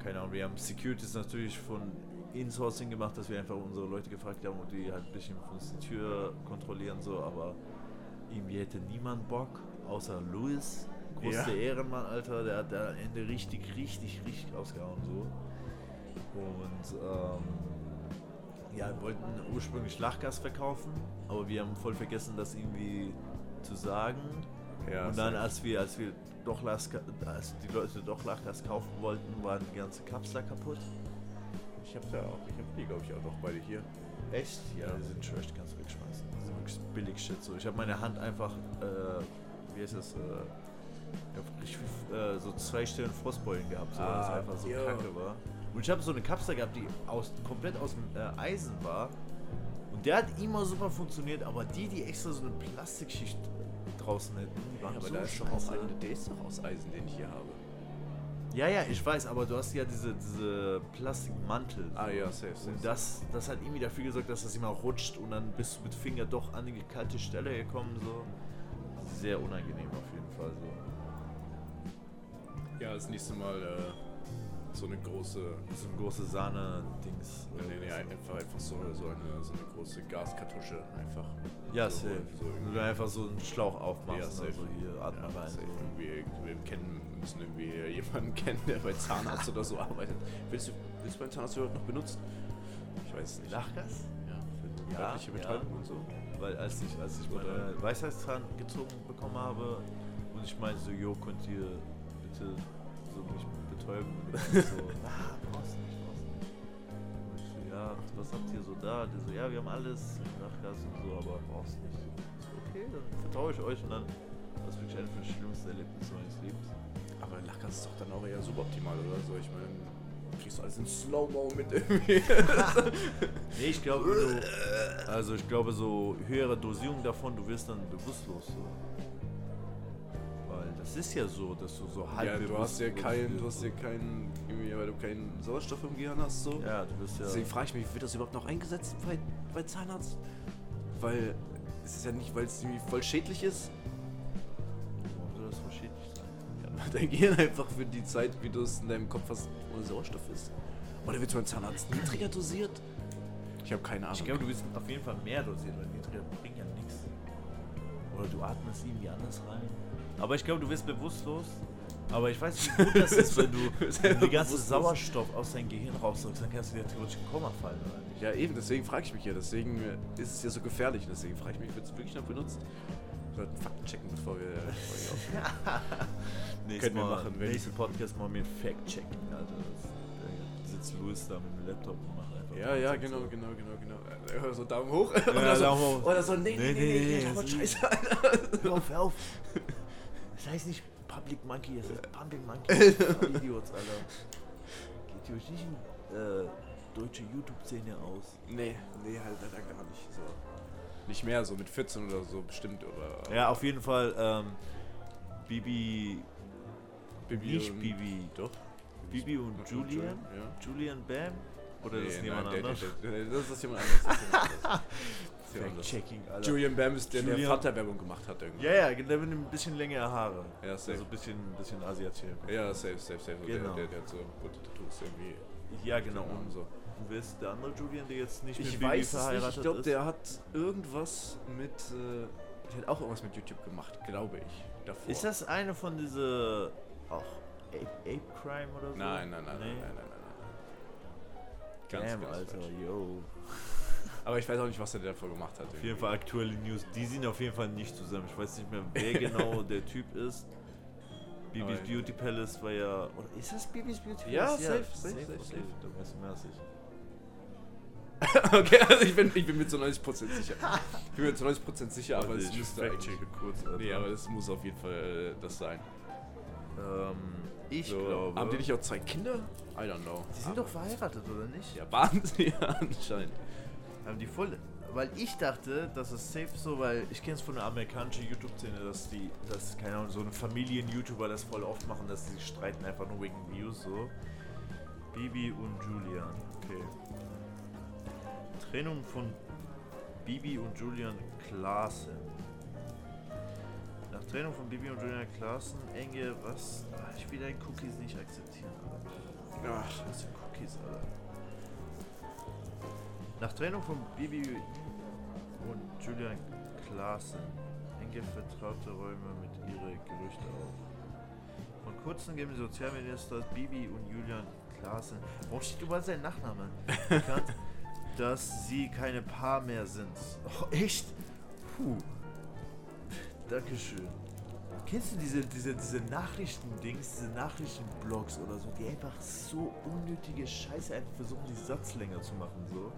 S3: keine Ahnung, wir haben Securities natürlich von Insourcing gemacht, dass wir einfach unsere Leute gefragt haben und die halt ein bisschen von uns die Tür kontrollieren, so, aber irgendwie hätte niemand Bock, außer Louis. Größte
S2: Ja.
S3: Ehrenmann, Alter, der hat da am Ende richtig, richtig, richtig ausgehauen, so. Und, ähm, ja, wir wollten ursprünglich Lachgas verkaufen, aber wir haben voll vergessen, das irgendwie zu sagen.
S2: Ja,
S3: und dann, als wir, als wir doch Lachgas, als die Leute doch Lachgas kaufen wollten, waren die ganze Kapsel kaputt.
S2: Ich hab da auch, ich hab die glaube ich auch noch beide hier.
S3: Echt? Ja, die sind die kannst du wegschmeißen. Das ist wirklich billig Shit. So. Ich habe meine Hand einfach, äh, wie heißt das, äh, ich hab äh, so zwei Stellen Frostbeulen gehabt, so, weil es
S2: Ah,
S3: einfach so
S2: jo.
S3: kacke war. Und ich habe so eine Kapsel gehabt, die aus, komplett aus dem äh, Eisen war. Und der hat immer super funktioniert, aber die, die extra so eine Plastikschicht draußen hätten, die waren
S2: aber
S3: so
S2: da ist doch auch einer, der ist doch aus Eisen, den ich hier habe.
S3: Ja, ja, ich weiß, aber du hast ja diese, diese Plastikmantel.
S2: Ah ja, safe, safe.
S3: Und das, das hat irgendwie dafür gesorgt, dass das immer rutscht und dann bist du mit Finger doch an die kalte Stelle gekommen. So. Sehr unangenehm auf jeden Fall. So.
S2: Ja, das nächste Mal äh, so eine große.
S3: So ein große Sahne-Dings.
S2: Nee, nee, nee, einfach, einfach so, so, eine, so eine große Gaskartusche einfach.
S3: Ja,
S2: so,
S3: safe.
S2: So
S3: du einfach so einen Schlauch aufmachst.
S2: Ja, safe.
S3: also hier, atme
S2: Ja,
S3: rein.
S2: safe. Irgendwie, wir kennen, müssen irgendwie jemanden [laughs] kennen, der bei Zahnarzt oder so arbeitet. Willst du, willst du beim Zahnarzt überhaupt noch benutzen? Ich weiß es nicht.
S3: Lachgas?
S2: Ja, für
S3: Ja,
S2: örtliche
S3: ja.
S2: Betäubung und so.
S3: Weil als ich, als ich meine Weisheitszahn gezogen bekommen habe und ich meinte so, jo, könnt ihr bitte so mich betäuben? So, [laughs] ah, brauchst du nicht, brauchst du nicht. Und ich so, ja, was habt ihr so da? Die so, ja, wir haben alles, Nachgas und so, aber brauchst nicht. Ich so, okay, dann vertraue ich euch und dann war es wirklich eines der schlimmsten Erlebnisse meines Lebens.
S2: Aber Lachgas ist doch dann auch eher suboptimal oder so. Ich meine, kriegst du alles in Slow-Mo mit irgendwie. [laughs]
S3: Nee, ich glaube, du, also ich glaube, so höhere Dosierung davon, du wirst dann bewusstlos so. Das ist ja so, dass du so halb
S2: ja, du hast ja keinen, du hast ja keinen, weil du keinen Sauerstoff im Gehirn hast, so.
S3: Ja, du bist ja.
S2: Deswegen frage ich mich, wird das überhaupt noch eingesetzt bei, bei Zahnarzt? Weil es ist ja nicht, weil es irgendwie voll schädlich ist.
S3: Warum soll das so schädlich sein?
S2: Ja, weil dein Gehirn einfach für die Zeit, wie du es in deinem Kopf hast, ohne Sauerstoff ist. Oder wird es beim Zahnarzt niedriger dosiert? Ich habe keine Ahnung.
S3: Ich glaube, du wirst auf jeden Fall mehr dosieren, weil niedriger bringt ja nichts. Oder du atmest irgendwie anders rein. Aber ich glaube, du wirst bewusstlos. Aber ich weiß nicht, wie gut das ist, wenn du, wenn du die ganze
S2: Bewusstlos.
S3: Sauerstoff aus deinem Gehirn rausdrückst, dann kannst du wieder theoretisch in Koma fallen, oder nicht?
S2: Ja, eben, deswegen frage ich mich ja. Deswegen äh, ist es ja so gefährlich. Deswegen frage ich mich, wird es wirklich noch benutzt? Wir sollten Fakten checken, bevor wir. Bevor wir Können wir machen, wenn-
S3: nächsten Podcast machen wir ein Fact-Checking, Alter. Das, da sitzt Louis da mit dem Laptop und macht einfach.
S2: ja, ja,
S3: so-
S2: genau, genau, genau, genau. Äh, So Daumen hoch.
S3: Ja,
S2: oder, so,
S3: Daumen hoch.
S2: oder so, nee,
S3: Nee,
S2: nee, nee,
S3: nee,
S2: nee,
S3: nee,
S2: nee,
S3: das-
S2: scheiße, Alter.
S3: Hör auf, hör auf. Das heißt nicht Public Monkey, das heißt Pumping Monkey. [laughs] Idiots, Alter. Geht ihr euch nicht in äh, deutsche YouTube-Szene aus?
S2: Nee, nee, halt leider gar nicht. So. Nicht mehr, so mit 14 oder so bestimmt, oder.
S3: Ja, auf jeden Fall, ähm, Bibi,
S2: Bibi
S3: nicht
S2: und-
S3: Bibi,
S2: Doch.
S3: Bibi und Julian?
S2: Ja.
S3: Julian Bam? Oder ist das
S2: Nee,
S3: jemand
S2: nein, der-
S3: anderes?
S2: der- der- Das ist jemand anderes. [laughs]
S3: Fact-Checking, Alter.
S2: Julian Bam ist der, der
S3: Julian-
S2: Vaterwerbung gemacht hat irgendwie.
S3: Ja, ja, der mit ein bisschen längere Haare.
S2: Ja, safe.
S3: Also ein bisschen, bisschen asiatisch.
S2: Ja, safe, safe, safe.
S3: Genau.
S2: Der, der, der hat so bunte Tattoos irgendwie.
S3: Ja, genau. Und,
S2: so.
S3: und wer ist der andere Julian, der jetzt nicht
S2: Ich
S3: mit
S2: weiß
S3: verheiratet
S2: nicht. Ich glaube, der hat irgendwas mit. Äh, der hat auch irgendwas mit YouTube gemacht, glaube ich. Davor.
S3: Ist das eine von diese auch Ape, Ape Crime oder so?
S2: Nein, nein, nein,
S3: Nee?
S2: nein, nein, nein, nein. Ganz,
S3: Damn,
S2: ganz
S3: Alter,
S2: falsch.
S3: yo.
S2: Aber ich weiß auch nicht, was er davor gemacht hat.
S3: Auf jeden Fall aktuelle News. Die sind auf jeden Fall nicht zusammen. Ich weiß nicht mehr, wer [laughs] genau der Typ ist. Bibis
S2: Aber-
S3: Beauty Palace war ja. Oder ist das Bibis Beauty Palace?
S2: Ja, safe, safe, safe,
S3: okay.
S2: safe.
S3: Da weißt du mehr als ich. [laughs]
S2: okay, also ich bin, ich bin mir zu 90% sicher. Ich bin mir zu 90% sicher, aber es
S3: ich
S2: müsste eigentlich-
S3: kurz. Alter.
S2: Nee, aber das muss auf jeden Fall äh, das sein.
S3: ähm, ich
S2: So,
S3: glaube.
S2: Haben die nicht auch zwei Kinder? I don't know.
S3: die sind doch verheiratet, oder nicht?
S2: Ja, [laughs] waren sie ja anscheinend.
S3: Haben die voll. Weil ich dachte, dass es safe so, weil ich kenne es von der amerikanischen YouTube-Szene, dass die, dass, keine Ahnung, so eine Familien-YouTuber das voll oft machen, dass sie streiten einfach nur wegen Views so. Bibi und Julian, okay. Trennung von Bibi und Julian Klaassen. Nach Trennung von Bibi und Julian Klaassen, enge, was? Ah, Ich will deine Cookies nicht akzeptieren, Alter.
S2: Ach,
S3: Was für Cookies, Alter. Nach Trennung von Bibi und Julian Klaassen enge vertraute Räume mit ihre Gerüchte auf. Vor kurzem geben die Sozialminister Bibi und Julian Klaassen, warum steht überall sein Nachname? bekannt, [laughs] dass sie keine Paar mehr sind. Oh, echt? Puh. Dankeschön. Kennst du diese, diese, diese Nachrichtendings, diese Nachrichtenblogs oder so, die einfach so unnötige Scheiße einfach versuchen, die Satz länger zu machen, so?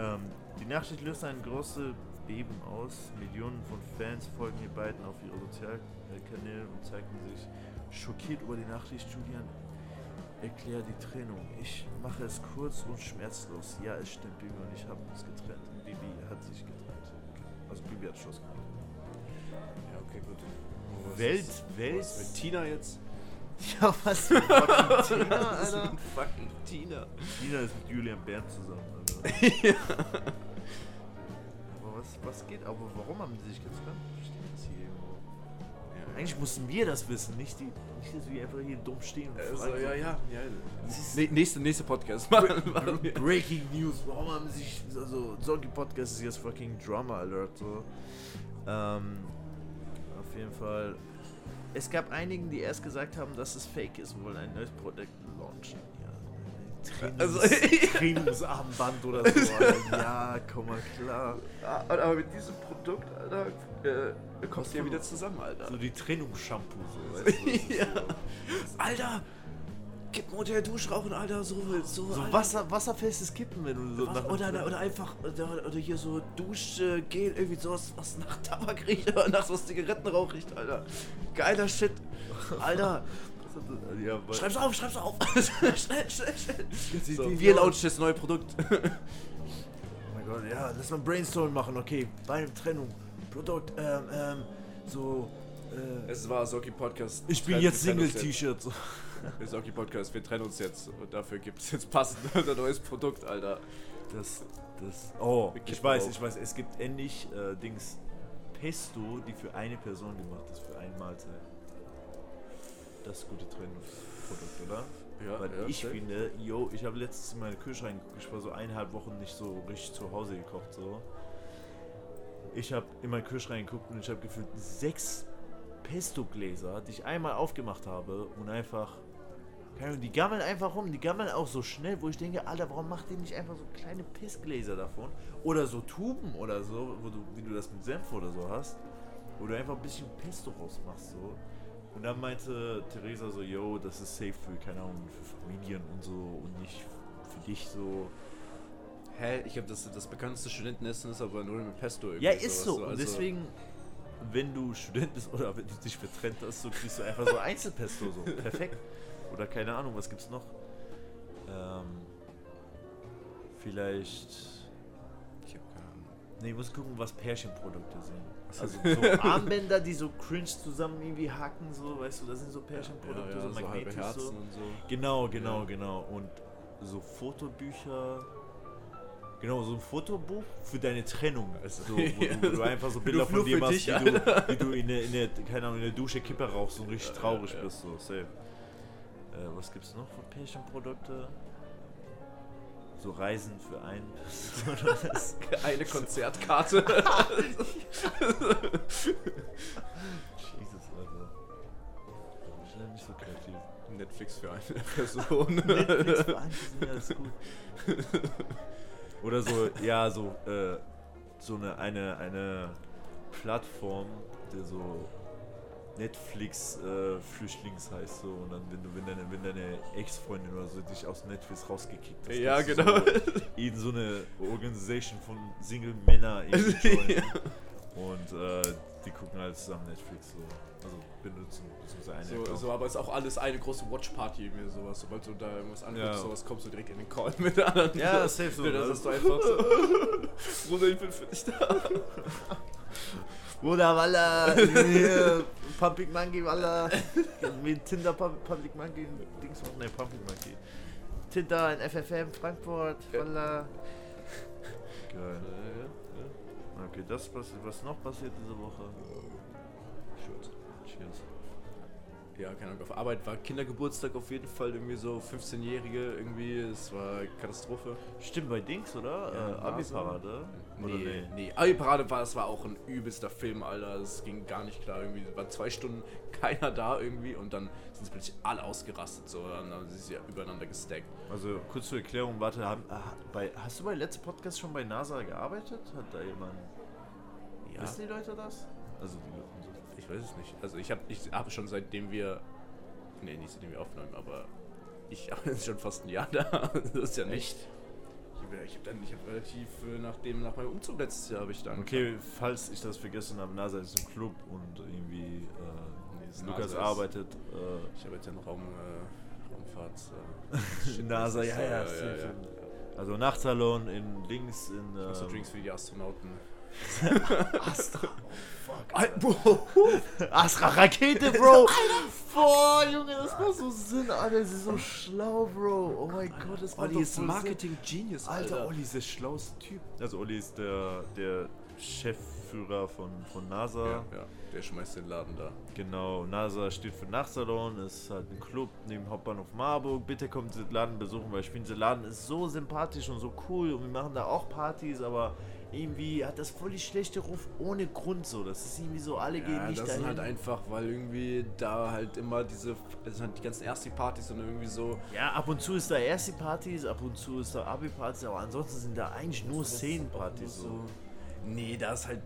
S3: Ähm, die Nachricht löst ein großes Beben aus. Millionen von Fans folgen ihr beiden auf ihre Sozialkanäle und zeigen sich schockiert über die Nachricht. Julian erklärt die Trennung. Ich mache es kurz und schmerzlos. Ja, es stimmt, Bibi und ich haben uns getrennt. Bibi hat sich getrennt. Also Bibi hat Schluss gemacht.
S2: Ja, okay, gut. Was
S3: Welt,
S2: ist-
S3: Welt.
S2: Was mit Tina jetzt?
S3: Ja, was für [laughs] fucking Tina, Alter?
S2: mit fucking Tina?
S3: Tina ist mit Julian Bern zusammen, [laughs] Alter. Aber was, was geht? Aber warum haben die sich getrennt? Steht das hier irgendwo?
S2: Ja.
S3: Eigentlich mussten wir das wissen, nicht, die, nicht dass wir einfach hier dumm stehen und
S2: Also, ja, ja, ja. Ne, nächste, nächste Podcast. [laughs]
S3: Breaking News, warum haben sich, also solche Podcasts ist jetzt fucking Drama Alert, so. Ähm, auf jeden Fall. Es gab einigen, die erst gesagt haben, dass es fake ist und wollen ein neues Produkt launchen.
S2: Also-
S3: Trainings, Trainingsarmband oder so. [laughs] Alter. Ja, komm mal klar.
S2: Ah, Aber mit diesem Produkt, Alter, äh, kommst du ja wieder zusammen, Alter.
S3: So die Trennungsshampoo, so, weißt du, [laughs]
S2: Ja.
S3: so.
S2: Alter! Gib mir unter Duschrauchen, Alter, so, so,
S3: So
S2: Alter.
S3: Wasser, wasserfestes Kippen, wenn du so
S2: Was,
S3: nach-
S2: oder, oder einfach, oder, oder hier so Duschgel, irgendwie sowas, was nach Tabak riecht [laughs] oder nach so Zigarettenrauch riecht, Alter. Geiler Shit. Alter,
S3: Ja,
S2: schreib's auf, schreib's auf. [laughs] schnell, schnell, schnell. So, wir launchen das neue Produkt. [laughs]
S3: Oh mein Gott, ja, lass mal Brainstorm machen, okay. Bei Trennung, Produkt, ähm, ähm, so, äh,
S2: Es war Soki Podcast.
S3: ich bin jetzt Single-T-Shirt. So.
S2: jetzt. Der Soki Podcast, wir trennen uns jetzt. Und dafür gibt es jetzt passend [laughs] ein neues Produkt, Alter.
S3: Das, das, oh, ich weiß,
S2: auf.
S3: ich weiß, es gibt endlich äh, Dings, Pesto, die für eine Person gemacht ist, für eine Mahlzeit. Das gute Trennungsprodukt, oder?
S2: Ja,
S3: Weil
S2: ja,
S3: ich
S2: safe.
S3: finde, yo, ich habe letztens in meine Küche reingeguckt, ich war so eineinhalb Wochen nicht so richtig zu Hause gekocht, so. Ich habe in meine Küche reingeguckt und ich habe gefühlt sechs Pesto-Gläser, die ich einmal aufgemacht habe und einfach. Keine Ahnung, die gammeln einfach rum, die gammeln auch so schnell, wo ich denke, Alter, warum macht ihr nicht einfach so kleine Pissgläser davon? Oder so Tuben oder so, wo du, wie du das mit Senf oder so hast, wo du einfach ein bisschen Pesto rausmachst, so. Und dann meinte Theresa so, yo, das ist safe für, keine Ahnung, für Familien und so und nicht für dich so.
S2: Hä? Ich glaube, das, das bekannteste Studentenessen ist aber nur mit Pesto irgendwie.
S3: Ja, ist so. Und
S2: also-
S3: deswegen, wenn du Student bist oder wenn du dich getrennt hast, so kriegst du einfach so [laughs] Einzelpesto so. Perfekt. Oder keine Ahnung, was gibt's noch? Ähm, vielleicht.
S2: Ich hab keine Ahnung.
S3: Nee, ich muss gucken, was Pärchenprodukte sind.
S2: So.
S3: Also [laughs] so Armbänder, die so cringe zusammen irgendwie hacken, so, weißt du, das sind so Pärchenprodukte,
S2: ja, ja,
S3: so
S2: so Herzen
S3: so.
S2: und so.
S3: Genau, genau,
S2: Ja.
S3: genau. Und so Fotobücher. Genau, so ein Fotobuch für deine Trennung.
S2: Also,
S3: so, wo, [laughs] du, wo du einfach so Bilder von dir machst,
S2: dich,
S3: wie, du, wie du in der, in der, keine Ahnung, in der Dusche Kippe rauchst und richtig traurig bist. So, safe. Äh, was gibt's noch für Pärchenprodukte? So Reisen für einen. Oder [laughs] das-
S2: Eine Konzertkarte.
S3: Jesus, Alter. Schnell nicht so kreativ.
S2: Netflix für eine Person.
S3: Netflix für einen, ist mir alles gut. Oder so, ja, so, äh, so eine, eine, eine Plattform, der so Netflix äh, Flüchtlings heißt so und dann wenn du wenn deine wenn deine Ex-Freundin oder so dich aus Netflix rausgekickt hast,
S2: Ja, genau.
S3: so in so eine Organisation von Single Männer [laughs] joinen. und äh, die gucken halt zusammen Netflix so also benutzen beziehungsweise eine
S2: So, so, aber es ist auch alles eine große Watchparty irgendwie sowas. Sobald du da irgendwas anguckst,
S3: Ja.
S2: sowas, kommst du direkt in den Call mit der anderen.
S3: Ja, safe so,
S2: Das
S3: ne?
S2: ist du einfach so. [laughs] Bruder, ich bin für dich da. [laughs]
S3: Bruder, Walla, hier, [laughs] Public Monkey, Walla, mit Tinder Pub- Public Monkey, Dings, ne, Public Monkey. Tinder in FFM Frankfurt, Walla. Geil. Okay, das passiert, was noch passiert diese Woche?
S2: Shoot.
S3: Cheers.
S2: Ja, keine Ahnung, auf Arbeit war Kindergeburtstag auf jeden Fall irgendwie so 15-Jährige irgendwie, es war Katastrophe.
S3: Stimmt, bei Dings, oder?
S2: Ja,
S3: äh, Abi-Parade? Oder
S2: Nee, nee. Abi-Parade war, es war auch ein übelster Film, Alter. Es ging gar nicht klar irgendwie. Es waren zwei Stunden [laughs] keiner da irgendwie und dann sind sie plötzlich alle ausgerastet so. Dann sind sie ja übereinander gestackt.
S3: Also, kurz zur Erklärung, warte, haben, ah, bei, hast du bei letzten Podcast schon bei NASA gearbeitet? Hat da jemand.
S2: Ja.
S3: Wissen die Leute das? Also, die
S2: weiß es nicht. Also ich habe ich hab schon seitdem wir. Nee, nicht seitdem wir aufnehmen, aber ich [laughs] habe jetzt schon fast ein Jahr da. [laughs] Das ist ja nicht. Ich habe ich hab dann, ich hab relativ äh, nachdem, nach meinem Umzug letztes Jahr habe ich dann.
S3: Okay, falls ich das vergessen habe, NASA ist ein Club und irgendwie
S2: Nee,
S3: äh,
S2: das
S3: Lukas arbeitet. Äh,
S2: Ich habe jetzt ja noch Raum, äh, Raumfahrt. Äh, [laughs]
S3: NASA, ja, ja,
S2: ja, ja.
S3: Also Nachtsalon in links in. Äh,
S2: Also Drinks für die Astronauten.
S3: Astra. Oh, fuck.
S2: Alter, Bro.
S3: Astra Rakete, Bro! Boah, Junge, das macht so Sinn, Alter. Sie ist so schlau, Bro. Oh mein Gott, das macht
S2: Olli
S3: doch
S2: ist
S3: voll
S2: Marketing Genius,
S3: Sinn. Alter,
S2: Alter.
S3: Olli ist der schlauste Typ. Also, Olli ist der, der Chefführer von, von NASA.
S2: Ja, ja, der schmeißt den Laden da.
S3: Genau, NASA steht für Nachtsalon, ist halt ein Club neben Hauptbahnhof Marburg. Bitte kommt den Laden besuchen, weil ich finde, der Laden ist so sympathisch und so cool und wir machen da auch Partys, aber irgendwie hat das voll die schlechte Ruf ohne Grund so. Das ist irgendwie so, alle gehen
S2: Ja,
S3: nicht
S2: das
S3: dahin.
S2: sind halt einfach, weil irgendwie da halt immer diese, das sind halt die ganzen Ersti-Partys und irgendwie so.
S3: ja, ab und zu ist da erste Partys, ab und zu ist da Abi-Partys, aber ansonsten sind da eigentlich nur Szenenpartys so.
S2: Nee, das ist halt,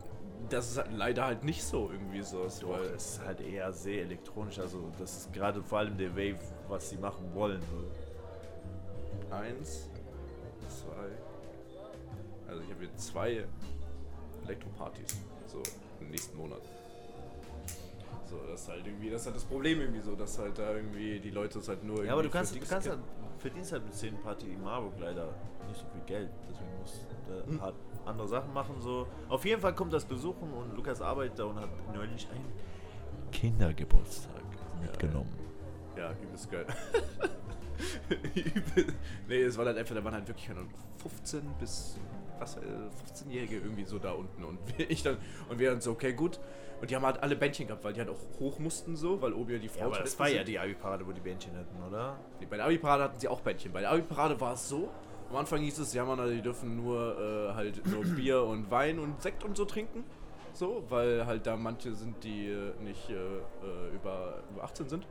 S2: das ist halt leider halt nicht so irgendwie so.
S3: Doch,
S2: weil
S3: es ist halt eher sehr elektronisch, also das ist gerade vor allem der Wave, was sie machen wollen. So.
S2: eins, habe jetzt zwei Elektropartys, so im nächsten Monat. So, das ist halt irgendwie, das ist halt das Problem irgendwie so, dass halt da irgendwie die Leute es halt nur irgendwie
S3: Ja, aber du kannst, du kannst halt, verdienst halt mit 10 Party in Marburg leider nicht so viel Geld. Deswegen musst du
S2: Hm.
S3: halt andere Sachen machen. So. Auf jeden Fall kommt das besuchen und Lukas arbeitet da und hat neulich einen Kindergeburtstag mitgenommen.
S2: Ja, übelst geil. [laughs] Übel. nee, es war halt einfach, da waren halt wirklich keine Ahnung, 15 bis was, äh, 15-Jährige irgendwie so da unten und wir, [laughs] ich dann, und wir dann so, okay, gut. Und die haben halt alle Bändchen gehabt, weil die halt auch hoch mussten so, weil oben ja die Frau
S3: Ja, aber das war ja die Abi-Parade, wo die Bändchen hatten, oder?
S2: Nee, bei der Abi-Parade hatten sie auch Bändchen. Bei der Abi-Parade war es so, am Anfang hieß es, ja man, die dürfen nur äh, halt nur [clears throat] Bier und Wein und Sekt und so trinken. so, weil halt da manche sind, die äh, nicht äh, äh, über, über 18 sind.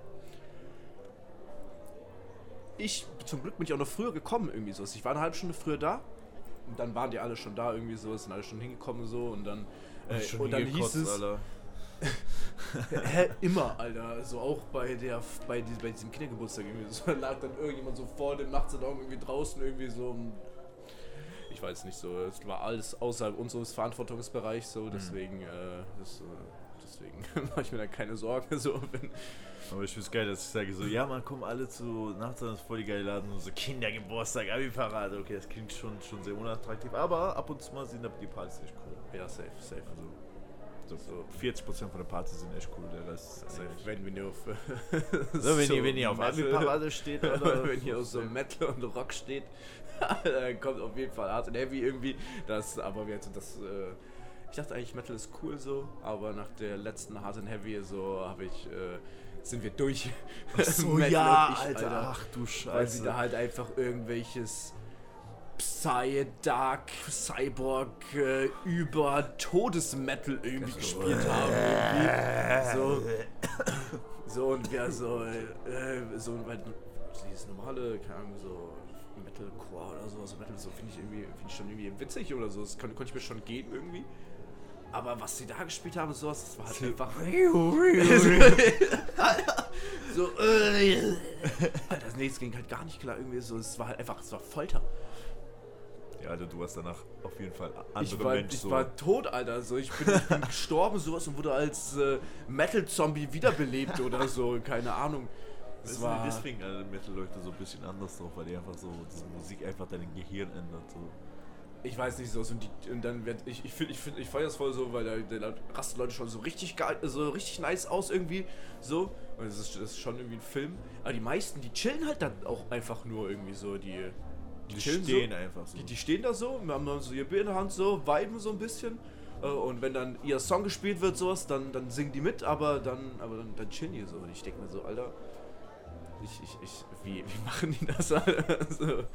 S2: Ich, zum Glück bin ich auch noch früher gekommen irgendwie so. Ich war eine halbe Stunde früher da und dann waren die alle schon da irgendwie so, sind alle schon hingekommen so und dann äh, und dann hieß es
S3: Alter. [laughs]
S2: Hä, immer, Alter. So auch bei der bei, die, bei diesem Kindergeburtstag irgendwie. So lag dann irgendjemand so vor dem Nachtsalon irgendwie draußen irgendwie so. Ich weiß nicht so. Es war alles außerhalb unseres Verantwortungsbereichs so. Deswegen, äh, das, äh, deswegen [laughs] mache ich mir da keine Sorgen. [laughs] So, wenn,
S3: Aber ich find's geil, dass ich sage so, ja man, kommen alle zu Nachts, das ist voll die geile Laden und so Kindergeburtstag, Abi-Parade. Okay, das klingt schon, schon sehr unattraktiv, aber ab und zu mal sind die Partys echt cool.
S2: ja, safe, safe.
S3: So, so 40% von der Partys sind echt cool, der Rest ist
S2: Also,
S3: echt.
S2: wenn, wenn ihr auf, [laughs]
S3: So, wenn, ihr, wenn ihr auf Abi-Parade steht,
S2: Oder [laughs]
S3: oder
S2: wenn hier auf so Metal und Rock steht, [laughs] dann kommt auf jeden Fall Hard and Heavy irgendwie. Das, aber wir das, äh, ich dachte eigentlich Metal ist cool so, aber nach der letzten Hard and Heavy so habe ich, äh, sind wir durch.
S3: Ach [laughs] so, ja,
S2: ich,
S3: Alter, ach du
S2: Weil sie
S3: Scheiße.
S2: da halt einfach irgendwelches Psy, Dark, Cyborg, äh, über Todesmetal irgendwie gespielt haben. Irgendwie. So, so und wir so, äh, so, weil dieses normale, keine Ahnung, so Metalcore oder sowas, so Metal, so finde ich irgendwie, finde ich schon irgendwie witzig oder so. Das kon, konnte ich mir schon gehen irgendwie. Aber was sie da gespielt haben, sowas, das war halt einfach. [laughs] [laughs] so, äh, Alter, nee, es ging halt gar nicht klar irgendwie so. Es war halt einfach, es war Folter.
S3: Ja, Alter, du warst danach auf jeden Fall andere
S2: Ich war,
S3: Mensch
S2: ich
S3: so.
S2: war tot, Alter. So, ich, bin, ich bin [laughs] gestorben, sowas und wurde als äh, Metal-Zombie wiederbelebt oder so. Keine Ahnung.
S3: Das
S2: war,
S3: deswegen alle Metal-Leute so ein bisschen anders drauf, weil die einfach so, diese Musik einfach dein Gehirn ändert. So.
S2: Ich weiß nicht so. Und, die, und dann wird ich, ich finde, ich, find, ich feiere es voll so, weil da, da rasten Leute schon so richtig geil, so richtig nice aus irgendwie. So. Und das ist, das ist schon irgendwie ein Film. Aber die meisten, die chillen halt dann auch einfach nur irgendwie so. Die,
S3: Die
S2: chillen
S3: stehen
S2: so.
S3: einfach so.
S2: Die, die stehen da so, haben dann so ihr Bier in der Hand, so, viben so ein bisschen. Äh, Und wenn dann ihr Song gespielt wird, sowas, dann, dann singen die mit, aber dann, aber dann, dann chillen die so. Und ich denke mir so, Alter, ich, ich, ich, wie, wie [laughs] machen die das alle? [laughs]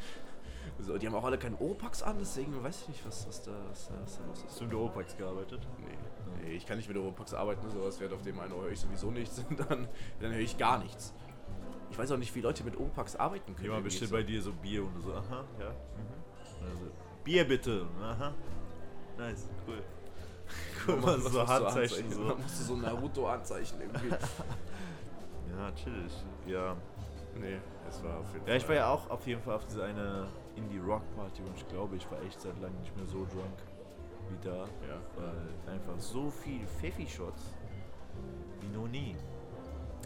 S2: so, die haben auch alle keinen Oropax an, deswegen weiß ich nicht, was, was, da, was, was da los
S3: Hast
S2: ist.
S3: du in der Opax gearbeitet?
S2: Nee, nee, ich kann nicht mit Oropax arbeiten, sowas wird auf dem einen höre ich sowieso nichts, [laughs] dann, dann höre ich gar nichts. Ich weiß auch nicht, wie Leute mit Oropax arbeiten können.
S3: Jemand bestellt
S2: so.
S3: bei dir so Bier und du so, aha, ja. Mhm. Also, Bier bitte. Aha. Nice, cool. [laughs] Cool,
S2: Man
S3: so Handzeichen so.
S2: Man musste so Naruto-Anzeichen irgendwie. [laughs]
S3: Ja, chillig. Ja.
S2: nee, es war auf jeden
S3: Ja, ich war ja auch auf jeden Fall auf diese eine Indie-Rock-Party und ich glaube, ich war echt seit langem nicht mehr so drunk wie da.
S2: Ja.
S3: Weil einfach so viel Pfeffi-Shots wie noch nie.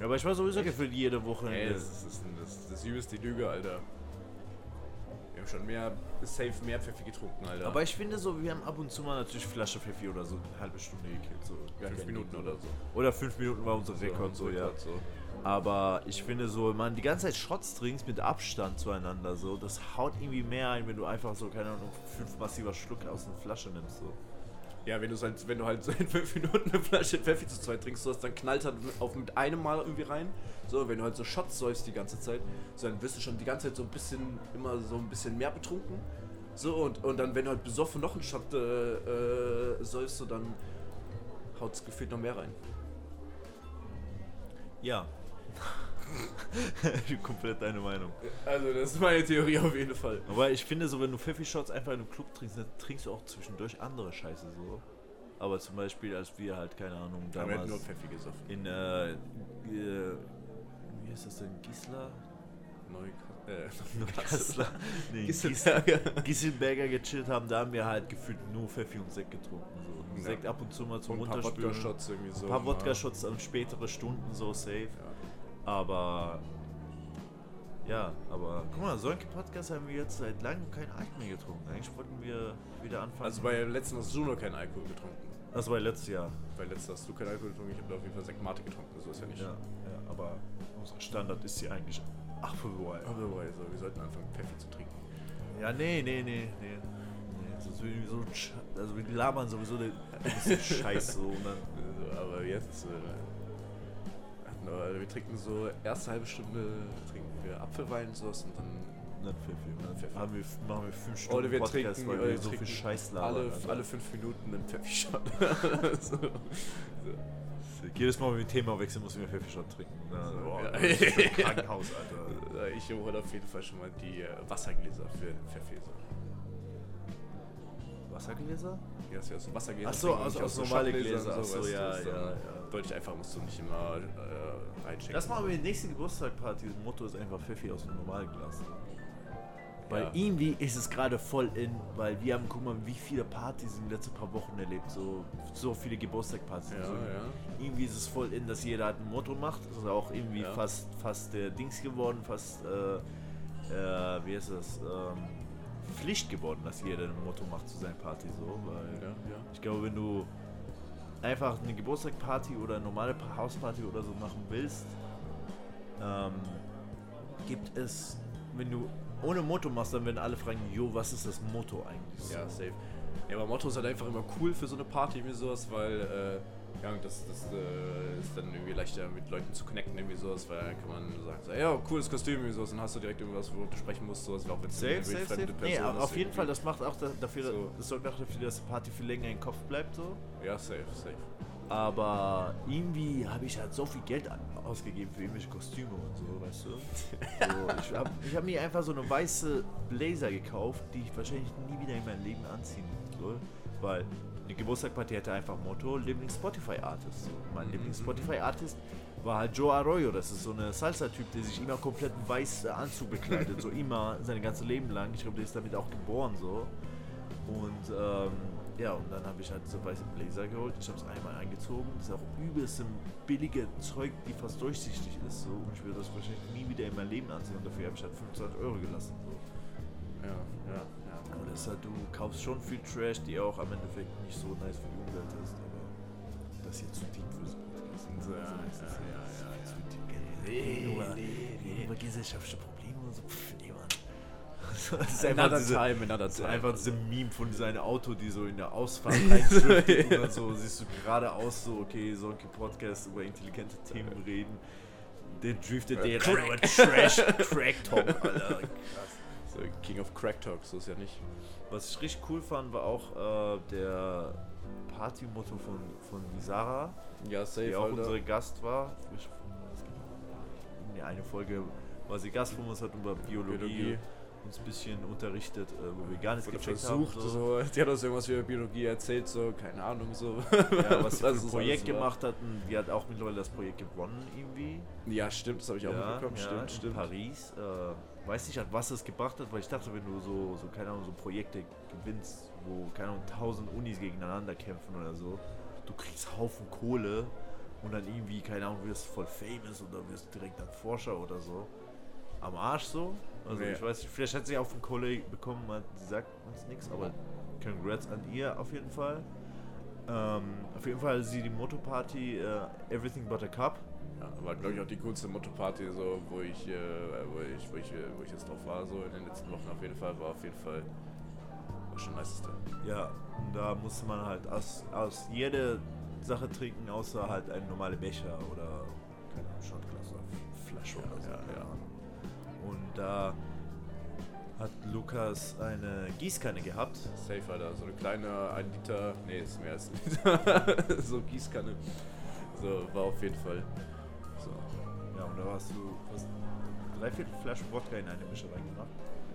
S3: Aber ich war sowieso gefühlt jede Woche.
S2: Ey, das ist, das, ist, das, ist, das übelste Lüge, Alter. Wir haben schon mehr, safe mehr Pfeffi getrunken, Alter.
S3: aber ich finde so, wir haben ab und zu mal natürlich Flasche Pfeffi oder so eine halbe Stunde gekillt. So
S2: ja,
S3: fünf
S2: Minuten oder so.
S3: Oder fünf Minuten war unser Rekord, so, ja.
S2: Rekord, so.
S3: Aber ich finde so, wenn man die ganze Zeit Shots trinkst mit Abstand zueinander, so, das haut irgendwie mehr ein, wenn du einfach so, keine Ahnung, fünf massiver Schluck aus einer Flasche nimmst. So.
S2: Ja, wenn, halt, wenn du halt so in fünf Minuten eine Flasche Pfeffi zu zweit trinkst, sowas, dann knallt halt auf mit einem Mal irgendwie rein. So, wenn du halt so Shots säufst die ganze Zeit, so, dann wirst du schon die ganze Zeit so ein bisschen, immer so ein bisschen mehr betrunken. So, und, und dann, wenn du halt besoffen noch einen Shot äh, äh, säufst, so, dann haut es gefühlt noch mehr rein.
S3: Ja. [laughs] Komplett deine Meinung.
S2: Also, das ist meine Theorie auf jeden Fall.
S3: Aber ich finde so, wenn du Pfeffi-Shots einfach in einem Club trinkst, dann trinkst du auch zwischendurch andere Scheiße so. Aber zum Beispiel, als wir halt, keine Ahnung,
S2: Da wird nur
S3: damals
S2: Pfeffi gesoffen.
S3: in, äh, äh, wie heißt das denn, Gisela?
S2: Neu, äh, [laughs]
S3: Neukassler? [laughs] Nee,
S2: Gisselberger.
S3: Gisselberger gechillt haben, da haben wir halt gefühlt nur Pfeffi und Sekt getrunken. So.
S2: Ja.
S3: Sekt ab und zu mal zum
S2: Und ein paar
S3: Runterspülen.
S2: Wodka-Shots irgendwie so.
S3: Ein paar
S2: ja.
S3: Wodka-Shots an spätere Stunden, so safe. Aber. Ja, aber guck mal, solche Podcasts haben wir jetzt seit langem kein Alk mehr getrunken. Eigentlich wollten wir wieder anfangen.
S2: Also bei letzten hast du noch keinen Alkohol getrunken.
S3: das war letztes Jahr.
S2: Bei letzten hast du keinen Alkohol getrunken, ich habe auf jeden Fall Sekt Mate getrunken, so ist ja nicht.
S3: Ja, ja, aber unser Standard ist hier eigentlich Appleboy.
S2: Aber also, wir sollten anfangen Pfeffi zu trinken.
S3: Ja, nee, nee, nee, nee. nee das ist irgendwie so, also wir labern sowieso den Scheiß so und dann.
S2: Also, aber jetzt, äh, also wir trinken so erste halbe Stunde trinken wir Apfelwein und sowas und dann
S3: dann Pfeffi. Haben wir, machen wir fünf Stunden
S2: Oder wir
S3: Podcast,
S2: trinken,
S3: weil
S2: äh,
S3: wir so viel Scheiß labern.
S2: alle, alle fünf Minuten einen Pfeffi-Shot. [laughs] so.
S3: Jedes Mal, wenn wir Thema wechseln, muss ich mir Pfeffi-Shot trinken. Ja,
S2: So,
S3: boah,
S2: ja.
S3: ein [laughs] Krankenhaus, Alter.
S2: Ich hole auf jeden Fall schon mal die äh, Wassergläser für den Pfeffi. So.
S3: Wassergläser?
S2: Ja, das ist ja so Wassergläser.
S3: Ach so,
S2: trinken,
S3: aus- aus normale Gläser. Ach so,
S2: weißt du,
S3: ja, ja, ja.
S2: Deutlich einfach musst du nicht immer äh, einchecken.
S3: Das machen wir die nächste Geburtstagparty. Das Motto ist einfach Pfeffi aus dem normalen Glas. Weil
S2: Ja.
S3: irgendwie ist es gerade voll in, weil wir haben, guck mal, wie viele Partys in den letzten paar Wochen erlebt. So, so viele Geburtstagpartys.
S2: Ja,
S3: so,
S2: ja.
S3: Irgendwie ist es voll in, dass jeder halt ein Motto macht. Das ist auch irgendwie fast, fast der Dings geworden, fast, äh, äh, wie ist das, ähm, Pflicht geworden, dass jeder ein Motto macht zu seiner Party. So, weil
S2: Ja, ja.
S3: ich glaube, wenn du einfach eine Geburtstagparty oder eine normale Pa- Hausparty oder so machen willst, ähm, gibt es, wenn du ohne Motto machst, dann werden alle fragen, jo, was ist das Motto eigentlich?
S2: Ja, safe. Ja, aber Motto ist halt einfach immer cool für so eine Party irgendwie sowas, weil äh, ja, das, das äh, ist dann irgendwie leichter mit Leuten zu connecten irgendwie sowas, weil dann kann man sagen, so, ja, cooles Kostüm irgendwie sowas, dann hast du direkt irgendwas, worüber du sprechen musst, sowas, auch wenn es
S3: Safe, safe, safe. Nee,
S2: Person ist
S3: auf jeden
S2: irgendwie.
S3: Fall, das macht auch da- dafür,
S2: So.
S3: das sorgt auch dafür, dass die Party viel länger im Kopf bleibt so.
S2: Ja, safe, safe.
S3: Aber irgendwie habe ich halt so viel Geld ausgegeben für irgendwelche Kostüme und so, weißt du? [laughs] So, ich habe ich hab mir einfach so eine weiße Blazer gekauft, die ich wahrscheinlich nie wieder in meinem Leben anziehen soll. Weil eine Geburtstagparty hätte einfach Motto Lieblings-Spotify-Artist. Mein
S2: Mhm.
S3: Lieblings-Spotify-Artist war halt Joe Arroyo. Das ist so eine Salsa-Typ, der sich immer komplett weiß Anzug bekleidet. so [laughs] immer sein ganzes Leben lang. Ich glaube, der ist damit auch geboren so. Und ähm, ja, und dann habe ich halt so weiße Blazer geholt. Ich habe es einmal eingezogen. Das ist auch übelst billige Zeug, die fast durchsichtig ist. So. Und ich würde das wahrscheinlich nie wieder in mein Leben anziehen. Und dafür habe ich halt 25 Euro gelassen. So.
S2: Ja, ja,
S3: ist halt, du kaufst schon viel Trash, die auch am Endeffekt nicht so nice für die Umwelt ist. Aber das ist jetzt zu deep für so Podcast.
S2: Ja, ja, ja, ja, ja.
S3: deep. Nee, über, gesellschaftliche Probleme und so. Pff, nee, Mann. [laughs] Das ist einfach diese,
S2: time,
S3: das ist einfach diese Meme von diesem Auto, die so in der Ausfahrt [laughs] reindriftet und dann so siehst du geradeaus so, okay, so ein Podcast über intelligente Themen reden. Der driftet der rein über Trash, Crack [laughs] Talk, Alter. Krass.
S2: So, King of Crack Talk, so ist ja nicht.
S3: Was ich richtig cool fand, war auch äh, der Partymotto von, von Visara,
S2: Ja, safe,
S3: die auch
S2: Alter.
S3: unsere Gast war. In der eine Folge war sie Gast von uns, hat über Biologie,
S2: Biologie.
S3: uns ein bisschen unterrichtet, äh, wo wir gar nichts
S2: Oder
S3: gecheckt
S2: versucht,
S3: haben.
S2: so. Die hat uns irgendwas über Biologie erzählt, so, keine Ahnung, so.
S3: Ja, was [laughs] sie für
S2: es
S3: ein Projekt gemacht hatten. Die hat auch mittlerweile das Projekt gewonnen irgendwie.
S2: Ja, stimmt, das habe ich auch
S3: ja,
S2: mitbekommen,
S3: ja,
S2: stimmt,
S3: in
S2: stimmt.
S3: Paris. Äh, weiß nicht, an was es gebracht hat, weil ich dachte, wenn du so, so, keine Ahnung, so Projekte gewinnst, wo, keine Ahnung, tausend Unis gegeneinander kämpfen oder so, du kriegst Haufen Kohle und dann irgendwie, keine Ahnung, wirst voll famous oder wirst direkt dann Forscher oder so. Am Arsch so. Also
S2: Nee.
S3: ich weiß nicht, vielleicht hat sie auch von Kohle bekommen, man sie sagt uns nichts, aber congrats an ihr auf jeden Fall. Ähm, auf jeden Fall sie die Motto-Party äh, Everything But a Cup.
S2: Ja, war, glaube ich, auch die coolste Motto-Party, so, wo ich, äh, wo ich, wo ich, wo ich jetzt drauf war, so in den letzten Wochen auf jeden Fall, war auf jeden Fall war schon niceste.
S3: Ja, und da musste man halt aus, aus jeder Sache trinken, außer halt ein normaler Becher oder keine Ahnung, Shotglas oder Flasche
S2: Ja,
S3: oder so.
S2: ja, ja.
S3: Und da hat Lukas eine Gießkanne gehabt.
S2: Safe, Alter, so eine kleine 1 Liter, nee, ist mehr als ein Liter, [laughs] so Gießkanne. So, war auf jeden Fall.
S3: Ja, und da hast du hast drei Viertel Flasche Wodka in eine Mische reingemacht.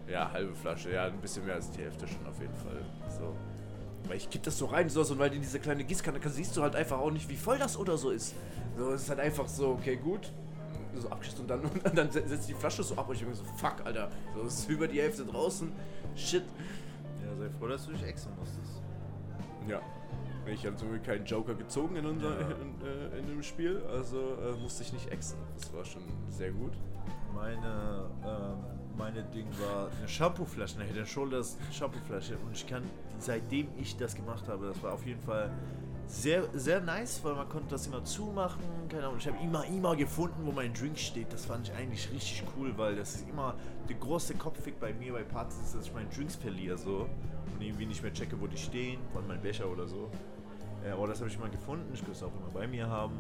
S2: Ja, halbe Flasche, ja, ein bisschen mehr als die Hälfte schon auf jeden Fall. So. Weil ich kipp das so rein, so, und weil in diese kleine Gießkanne kannst, siehst du halt einfach auch nicht, wie voll das oder so ist. So, es ist halt einfach so, okay, gut. So abgeschissen und dann, [laughs] und dann se- setzt die Flasche so ab und ich bin so, fuck, Alter. So, es ist über die Hälfte draußen. Shit.
S3: Ja, sei froh, dass du dich exen musstest.
S2: Ja. Ich habe zum Glück keinen Joker gezogen in, unser,
S3: Ja.
S2: in, äh, in dem Spiel, also äh, musste ich nicht exen. Das war schon sehr gut.
S3: Meine, ähm, meine Ding war eine Shampooflasche, eine Head Shoulders Shampooflasche und ich kann, seitdem ich das gemacht habe, das war auf jeden Fall sehr, sehr nice, weil man konnte das immer zumachen, keine Ahnung, ich habe immer, immer gefunden, wo mein Drink steht, das fand ich eigentlich richtig cool, weil das ist immer der große Kopffick bei mir bei Partys dass ich meine Drinks verliere so und irgendwie nicht mehr checke, wo die stehen, von meinem Becher oder so. Ja, aber das habe ich immer gefunden, ich könnte es auch immer bei mir haben.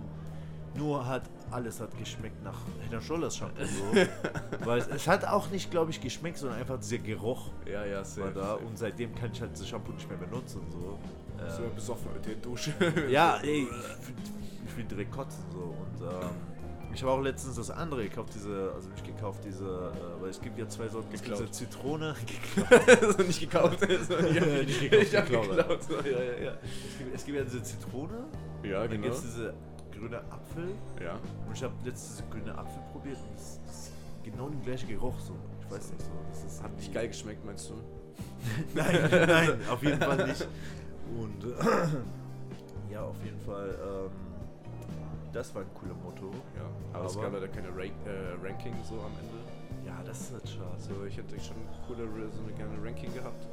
S3: Nur hat alles hat geschmeckt nach Head and Shoulders Shampoo so. [laughs] Weil es, es hat auch nicht, glaube ich, geschmeckt, sondern einfach dieser Geruch
S2: Ja, ja,
S3: war
S2: safe.
S3: da.
S2: safe.
S3: Und seitdem kann ich halt das Shampoo nicht mehr benutzen. So.
S2: So
S3: Ähm,
S2: besoffen mit der Dusche.
S3: ja, [laughs] ey, ich, ich will direkt kotzen so. Und ähm, ich habe auch letztens das andere gekauft, diese, also nicht gekauft, diese, äh, weil es gibt ja zwei Sorten, es gibt diese Zitrone. [laughs]
S2: also nicht gekauft. Also ich hab,
S3: Nicht gekauft,
S2: ich hab
S3: geklaut,
S2: geklaut. So, ja, ja, ja.
S3: Es gibt, es gibt ja diese Zitrone,
S2: Ja,
S3: und dann
S2: genau.
S3: gibt es diese grüne Apfel.
S2: Ja.
S3: Und ich habe letztens diese grüne Apfel probiert und das das ist genau der gleiche Geruch so. Ich weiß nicht so. Das ist
S2: Hat nicht geil geschmeckt, meinst du? [laughs]
S3: nein, nein, [laughs] auf jeden Fall nicht. Und [clears throat] ja, auf jeden Fall, ähm, das war ein cooler Motto.
S2: Ja. Aber, es
S3: Aber-
S2: gab leider keine Rank, äh, Ranking so am Ende.
S3: Ja, das ist halt schade.
S2: Also ich hätte schon coole, so eine gerne Ranking gehabt.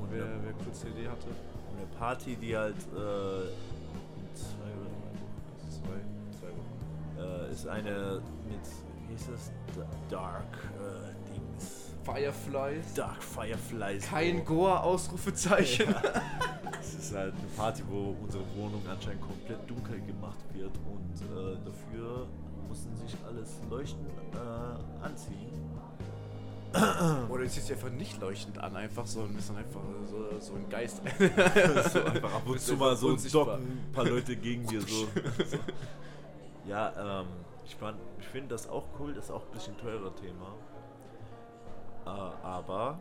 S3: Und
S2: Wer,
S3: eine,
S2: wer coolste Idee hatte.
S3: eine Party, die halt äh, zwei oder drei Wochen
S2: Zwei, zwei Wochen.
S3: äh, ist eine mit, wie hieß das? Da- Dark äh.
S2: Fireflies.
S3: Dark Fireflies.
S2: Kein Goa-Ausrufezeichen.
S3: Es [laughs] ist halt eine Party, wo unsere Wohnung anscheinend komplett dunkel gemacht wird und äh, dafür mussten sich alles leuchten äh, anziehen. [clears throat]
S2: Oder du ziehst dich einfach nicht leuchtend an, einfach so bist dann einfach so, so ein Geist. [laughs]
S3: so einfach ab und zu mal so
S2: unsichtbar.
S3: docken ein paar Leute gegen dir so. [laughs] so. Ja, ähm, ich, ich finde das auch cool, das ist auch ein bisschen teurer Thema. Äh, aber.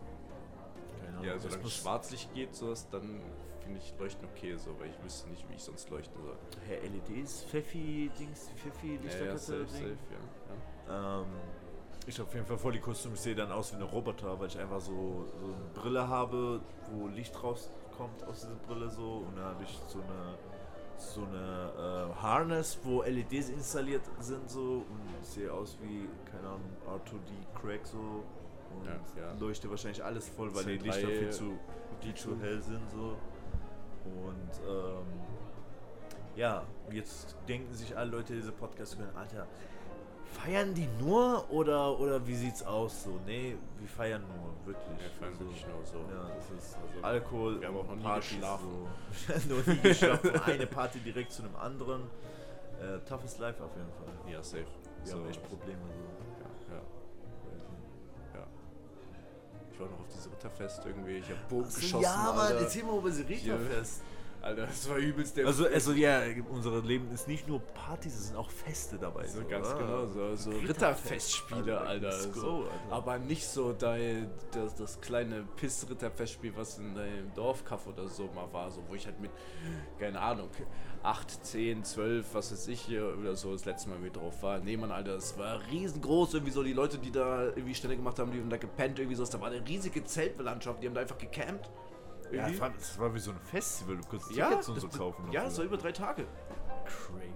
S3: Keine Ahnung,
S2: Ja, solange
S3: muss-
S2: Schwarzlicht geht, sowas, dann finde ich Leuchten okay, so, weil ich wüsste nicht, wie ich sonst leuchten soll.
S3: Herr LEDs, Pfeffi-Dings, Pfeffi-Lichterkette.
S2: safe,
S3: Ding.
S2: safe, ja.
S3: Ähm, ich auf jeden Fall voll die Kostüme. Ich sehe dann aus wie ein Roboter, weil ich einfach so, so eine Brille habe, wo Licht rauskommt aus dieser Brille so. Und dann habe ich so eine so eine äh, Harness, wo LEDs installiert sind so. Und ich sehe aus wie, keine Ahnung, R2D Crack so. Und
S2: Ja, ja.
S3: leuchte wahrscheinlich alles voll, weil die
S2: Z3
S3: Lichter viel zu, viel zu hell sind so. Und ähm, ja, jetzt denken sich alle Leute, die diese Podcast hören, Alter, feiern die nur oder, oder wie sieht's aus so? Nee, wir feiern nur, wirklich.
S2: Wir feiern wirklich nur so.
S3: Ja, das ist
S2: Also,
S3: Alkohol,
S2: wir haben auch noch nie
S3: Partys
S2: geschlafen.
S3: So. [laughs] noch nie geschlafen. Eine Party direkt zu einem anderen. Äh, toughest Life auf jeden Fall.
S2: Ja, safe.
S3: Wir
S2: so,
S3: haben echt Probleme so.
S2: Ich war noch auf dieses Ritterfest irgendwie. Ich hab Bogen geschossen.
S3: ja, Mann,
S2: Alter.
S3: erzähl mal über das Ritterfest.
S2: Alter, das war übelst der
S3: Also, also ja, unser Leben ist nicht nur Partys, es sind auch Feste dabei.
S2: So ganz
S3: oder?
S2: genau, so, so
S3: Ritterfest,
S2: Ritterfestspiele,
S3: Alter,
S2: Alter.
S3: go,
S2: So.
S3: Alter.
S2: Aber nicht so dein, das, das kleine Piss-Ritterfestspiel, was in deinem Dorfkaff oder so mal war, so wo ich halt mit, keine Ahnung, 8, 10, 12, was weiß ich hier oder so das letzte Mal mit drauf war. Nee, Mann, Alter, es war riesengroß, irgendwie so die Leute, die da irgendwie Stände gemacht haben, die haben da gepennt, irgendwie so, da war eine riesige Zeltlandschaft, die haben da einfach gecampt.
S3: Ja, es war, es war wie so ein Festival, du konntest
S2: Ja,
S3: Tickets und so
S2: das-
S3: kaufen.
S2: Ja, das war über drei Tage.
S3: crazy.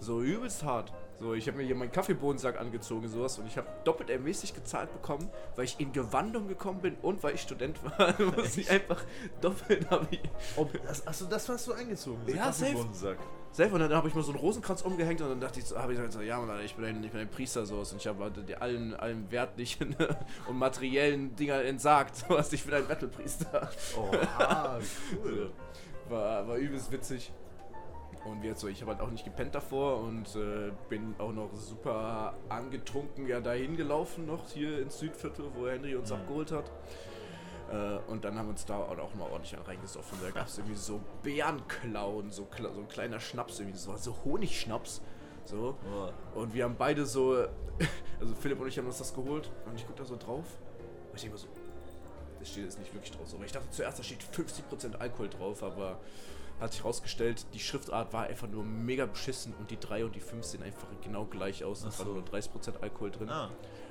S2: So übelst hart. So, ich habe mir hier meinen Kaffeebohnensack angezogen, sowas, und ich habe doppelt ermäßig gezahlt bekommen, weil ich in Gewandung gekommen bin und weil ich Student war. [laughs] muss ich einfach doppelt habe ich.
S3: Ob, achso, das warst du eingezogen? dieser
S2: Ja, safe. Selber, und dann habe ich mir so einen Rosenkranz umgehängt und dann dachte ich so, habe ich gesagt, so, ja, Mann, ich bin ein, ich bin ein Priester sowas und ich habe halt allen, allen wertlichen [laughs] und materiellen Dinger entsagt. Sowas, ich bin ein Metal-Priester.
S3: Oha, [laughs]
S2: So. War, war übelst witzig. Und jetzt so, ich habe halt auch nicht gepennt davor und äh, bin auch noch super angetrunken ja dahin gelaufen noch hier ins Südviertel, wo Henry uns
S3: Mhm.
S2: abgeholt hat. Äh, und dann haben wir uns da auch mal ordentlich reingesoffen. Da gab es irgendwie so Bärenklauen, so, so ein kleiner Schnaps, irgendwie so, so Honigschnaps. So.
S3: Oh.
S2: Und wir haben beide so, [laughs] also Philipp und ich haben uns das geholt und ich gucke da so drauf. Und ich denke mir so, das steht jetzt nicht wirklich drauf. Aber ich dachte zuerst, da steht 50% Alkohol drauf, aber hat sich rausgestellt, die Schriftart war einfach nur mega beschissen und die 3 und die 5 sehen einfach genau gleich aus. Es war
S3: so.
S2: nur 30% Alkohol drin.
S3: Ah,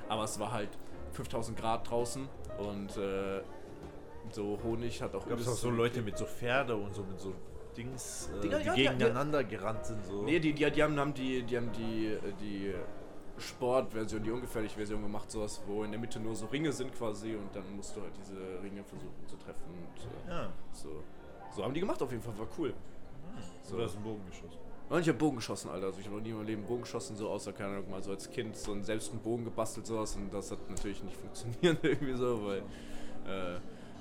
S2: Aber es war halt 5000 Grad draußen und äh, so Honig hat auch
S3: gab es auch so Leute mit so Pferde und so mit so Dings, äh,
S2: Dinger,
S3: die
S2: ja, ja, ja.
S3: gegeneinander gerannt sind so.
S2: Nee, die, die, die haben, haben die, die haben die, die Sportversion, die ungefährliche Version gemacht, sowas, wo in der Mitte nur so Ringe sind quasi und dann musst du halt diese Ringe versuchen zu treffen und äh,
S3: Ja.
S2: so. So haben die gemacht auf jeden Fall, war cool.
S3: So, da ist ein Bogen geschossen.
S2: Und ich habe Bogen geschossen, Alter. Also ich habe noch nie in meinem Leben Bogen geschossen, so außer, keine Ahnung, mal so als Kind so einen, selbst einen Bogen gebastelt, sowas. Und das hat natürlich nicht [laughs] funktioniert irgendwie so, weil äh,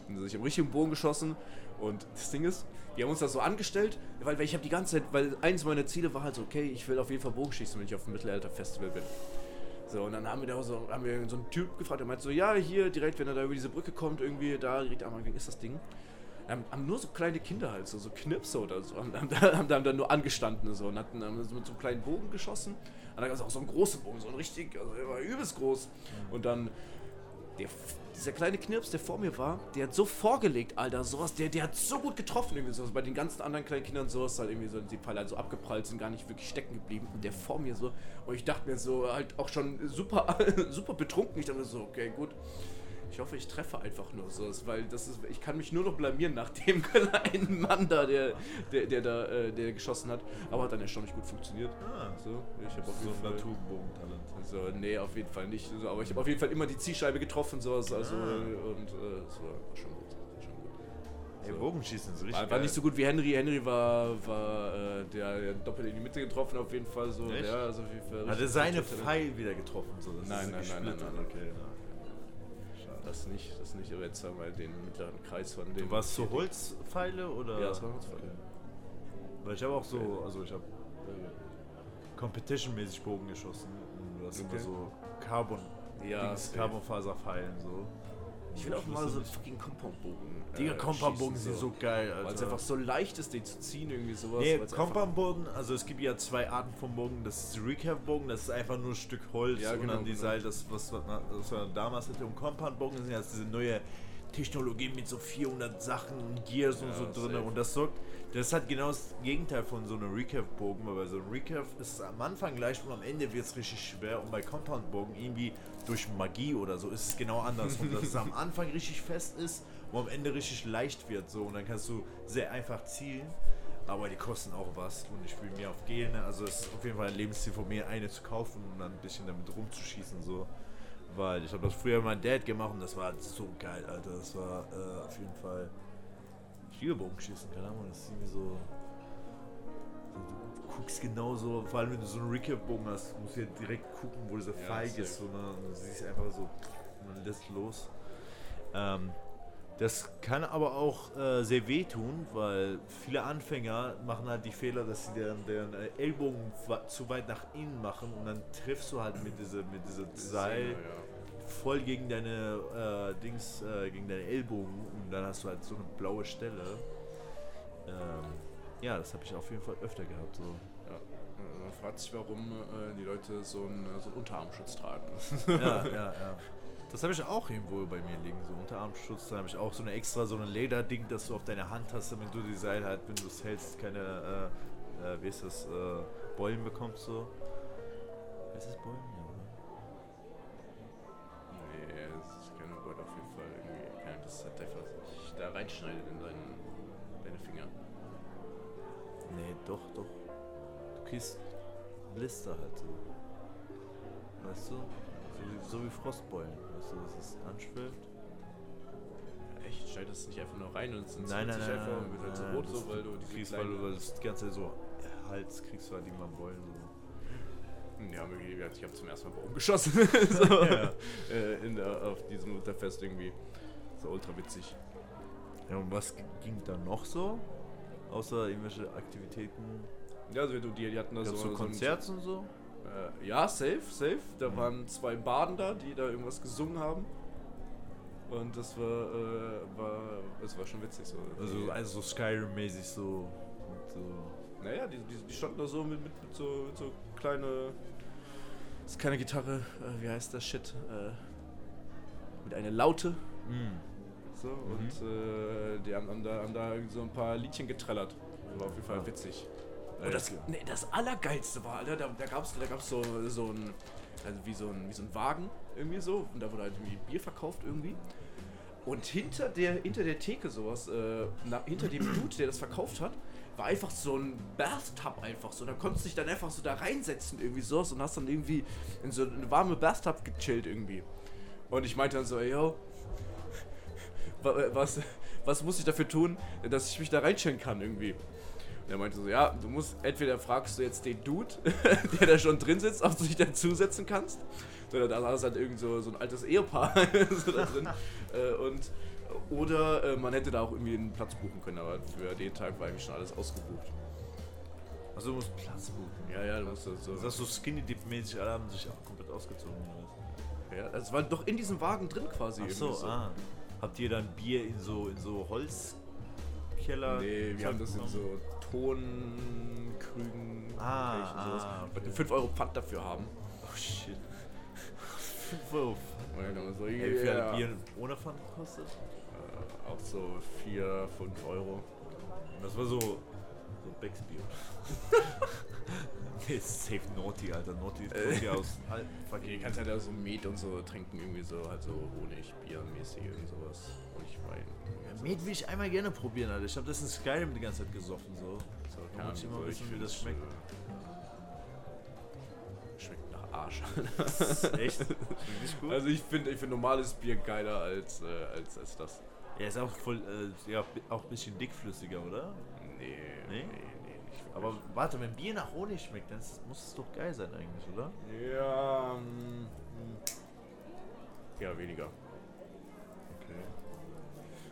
S2: Und ich habe richtig im Bogen geschossen. Und das Ding ist, wir haben uns das so angestellt, weil, weil ich habe die ganze Zeit, weil eins meiner Ziele war halt so, okay, ich will auf jeden Fall Bogenschießen, wenn ich auf dem Mittelalter-Festival bin. So, und dann haben wir da so, haben wir so einen Typ gefragt, der meinte so, ja, hier direkt, wenn er da über diese Brücke kommt, irgendwie da direkt am Anfang ist das Ding. Haben, haben nur so kleine Kinder halt, so, so Knipse oder so, haben, haben, da, haben, haben da nur angestanden so, und hatten haben mit so einem kleinen Bogen geschossen. Und dann gab es auch so einen großen Bogen, so ein richtig, also der war übelst groß. Und dann, der, dieser kleine Knirps, der vor mir war, der hat so vorgelegt, Alter, sowas, der, der hat so gut getroffen, irgendwie sowas. Bei den ganzen anderen kleinen Kindern sowas halt irgendwie so, die Pfeile halt so abgeprallt sind, gar nicht wirklich stecken geblieben. Und der vor mir so, und ich dachte mir so, halt auch schon super, [laughs] super betrunken. Ich dachte mir so, okay, gut. Ich hoffe, ich treffe einfach nur so, weil das ist, ich kann mich nur noch blamieren nach dem [laughs] kleinen Mann da, der, der, der da, äh, der geschossen hat. Aber hat dann erstaunlich gut funktioniert.
S3: Ah,
S2: So, ich habe auf
S3: so
S2: jeden Fall.
S3: Naturbogentalent.
S2: So, nee, auf jeden Fall nicht. So, aber ich habe auf jeden Fall immer die Zielscheibe getroffen, sowas. Also,
S3: Ah.
S2: und äh, das war, schon gut. Gut.
S3: Ey,
S2: So.
S3: Bogenschießen ist richtig
S2: War, war nicht so gut wie Henry. Henry war, war äh, der, der doppelt in die Mitte getroffen, auf jeden Fall. So,
S3: Echt?
S2: ja, also auf jeden Fall.
S3: Hat er seine. Pfeil wieder getroffen? So, das
S2: Nein, nein, nein,
S3: gesplittert,
S2: nein, nein.
S3: Okay, na.
S2: Das nicht, das nicht. Aber jetzt haben wir den mittleren Kreis von dem.
S3: Du warst so Holzpfeile oder?
S2: Ja, das war Holzpfeile.
S3: Weil ich habe auch so, also ich habe äh, Competition-mäßig Bogen geschossen. Und du hast
S2: Okay.
S3: immer so Carbon,
S2: Ja,
S3: Dings. Carbonfaserpfeilen so.
S2: Ich will auch mal so einen fucking Compoundbogen.
S3: Digga,
S2: äh,
S3: Compoundbogen
S2: schießen,
S3: sind so geil, Alter.
S2: Weil es einfach so leicht ist, den zu ziehen, irgendwie sowas.
S3: Nee, Compoundbogen, also es gibt ja zwei Arten von Bogen. Das ist Recap-Bogen, das ist einfach nur ein Stück Holz
S2: Ja,
S3: und
S2: genau,
S3: dann die
S2: genau.
S3: Seite, das was, was, was man damals hatte. Und Compoundbogen sind jetzt diese neue Technologie mit so 400 Sachen und Gears und
S2: Ja,
S3: so drin. Und das sorgt, das hat genau das Gegenteil von so einem Recap-Bogen, weil bei so einem Recap ist es am Anfang leicht und am Ende wird es richtig schwer. Und bei Compound-Bogen irgendwie durch Magie oder so ist es genau anders. Und dass es am [laughs] Anfang richtig fest ist und am Ende richtig leicht wird. So. Und dann kannst du sehr einfach zielen. Aber die kosten auch was und ich spiele mir auf Gene. Also es ist auf jeden Fall ein Lebensziel von mir, eine zu kaufen und dann ein bisschen damit rumzuschießen. So. Weil ich habe das früher mit meinem Dad gemacht und das war so geil, Alter. Das war äh, auf jeden Fall. Ich liebe Bogenschießen, keine Ahnung. Das ist irgendwie so. du guckst genau so, vor allem wenn du so einen Recap-Bogen hast, musst du ja direkt gucken, wo dieser
S2: Ja,
S3: Feig ist. Ne? Und du siehst einfach so, dann lässt los. Ähm, das kann aber auch äh, sehr wehtun, weil viele Anfänger machen halt die Fehler, dass sie deren, deren äh, Ellbogen zu weit nach innen machen und dann triffst du halt mit dieser mit dieser Seil
S2: Ja.
S3: Voll gegen deine äh, Dings, äh, gegen deine Ellbogen und dann hast du halt so eine blaue Stelle. Ähm, ja, das habe ich auf jeden Fall öfter gehabt. So.
S2: Ja. Äh, Man fragt sich, warum äh, die Leute so einen, so einen Unterarmschutz tragen.
S3: Ja, ja, [laughs] ja. Das habe ich auch irgendwo bei mir liegen, so Unterarmschutz. Da habe ich auch so eine extra, so ein Lederding, das du auf deine Hand hast, damit du die Seil halt, wenn du es hältst, keine, äh, äh, wie ist das, äh, Beulen bekommst so. Ist das Beulen?
S2: Das hat einfach sich da reinschneidet in deinen, deine Finger.
S3: Nee, doch, doch. Du kriegst Blister halt so. Weißt du? So wie, so wie Frostbeulen. Weißt du, dass es anschwillt.
S2: Echt? Schneidet das nicht einfach nur rein und es
S3: nein,
S2: sich einfach
S3: nein,
S2: und wird halt so rot, so, weil du diese
S3: kriegst, weil du weil das die ganze Zeit so Hals kriegst, du halt immer Beulen. So.
S2: Ja, ich habe zum ersten Mal Baum geschossen. [laughs] so,
S3: Ja.
S2: äh, in auf diesem Unterfest irgendwie. So ultra witzig.
S3: Ja, und was ging da noch so? Außer irgendwelche Aktivitäten?
S2: Ja, also du, die, die hatten da so,
S3: so
S2: so ein-
S3: Konzerte und so?
S2: Äh, ja, safe, safe. Da
S3: Mhm.
S2: waren zwei Baden da, die da irgendwas gesungen haben. Und das war, äh, war, das war schon witzig so.
S3: Also, also so Skyrim-mäßig so. So.
S2: naja, die, die, die standen da so mit, mit, mit, so, mit so kleine, das ist keine Gitarre, äh, wie heißt das Shit? Äh, mit einer Laute.
S3: Mm.
S2: So, und äh, die haben, haben, da, haben da so ein paar Liedchen getrellert. Das war auf jeden Fall witzig. Und das,
S3: okay.
S2: nee, das Allergeilste war, Alter, da, da gab es da gab's so, so ein, also wie so ein, wie so ein Wagen irgendwie so, und da wurde halt irgendwie Bier verkauft irgendwie. Und hinter der, hinter der Theke sowas, äh, na, hinter dem Dude, der das verkauft hat, war einfach so ein Bathtub einfach so. Da konntest du dich dann einfach so da reinsetzen irgendwie so und hast dann irgendwie in so eine warme Bathtub gechillt irgendwie. Und ich meinte dann so, ey, yo, was, was muss ich dafür tun, dass ich mich da reinstellen kann irgendwie? Und er meinte so, ja, du musst, entweder fragst du jetzt den Dude, [laughs] der da schon drin sitzt, ob du dich dazusetzen kannst. Oder da saß halt irgend so, so ein altes Ehepaar [laughs] so da drin. Äh, und, Oder äh, man hätte da auch irgendwie einen Platz buchen können, aber für den Tag war eigentlich schon alles ausgebucht.
S3: Also du musst Platz buchen.
S2: Ja, ja, du musst das so.
S3: Das ist so Skinny Dip mäßig, alle haben sich auch komplett ausgezogen.
S2: Ja, das war doch in diesem Wagen drin quasi.
S3: Ach so,
S2: irgendwie
S3: ah. Habt ihr dann Bier in so in so Holzkeller?
S2: Nee, wir haben das in so Tonkrügen.
S3: Ah,
S2: Kirchen, sowas.
S3: ah,
S2: Und
S3: okay.
S2: 5 Euro Pfand dafür haben.
S3: Oh shit. [laughs] 5 Euro.
S2: Und dann so,
S3: wie viel hat Bier ohne Pfand gekostet?
S2: Äh, auch so 4, 5 Euro.
S3: Das war so. so Becks Bier. [laughs] nee, [laughs] ist safe Naughty, Alter. Naughty, Naughty aus. [laughs] Al-
S2: Okay,
S3: Fucking
S2: du kannst halt auch so Met und so trinken, irgendwie so, halt so Honig, Biermäßig, irgend sowas. Honigwein. irgendwie
S3: Met will ich einmal gerne probieren, Alter. Ich hab das in Skyrim die ganze Zeit gesoffen, so.
S2: So,
S3: muss ich mal
S2: so,
S3: wissen, wie das schmeckt.
S2: Äh, schmeckt nach Arsch. [laughs]
S3: Echt? Schmeckt nicht gut?
S2: Also ich finde ich find normales Bier geiler als, äh, als, als das.
S3: er ist auch voll, äh, ja, auch ein bisschen dickflüssiger, oder?
S2: Nee,
S3: Nee?
S2: nee, nee.
S3: Aber warte, wenn Bier nach Honig schmeckt, dann muss es doch geil sein eigentlich, oder?
S2: Ja, mm, ja, weniger.
S3: Okay.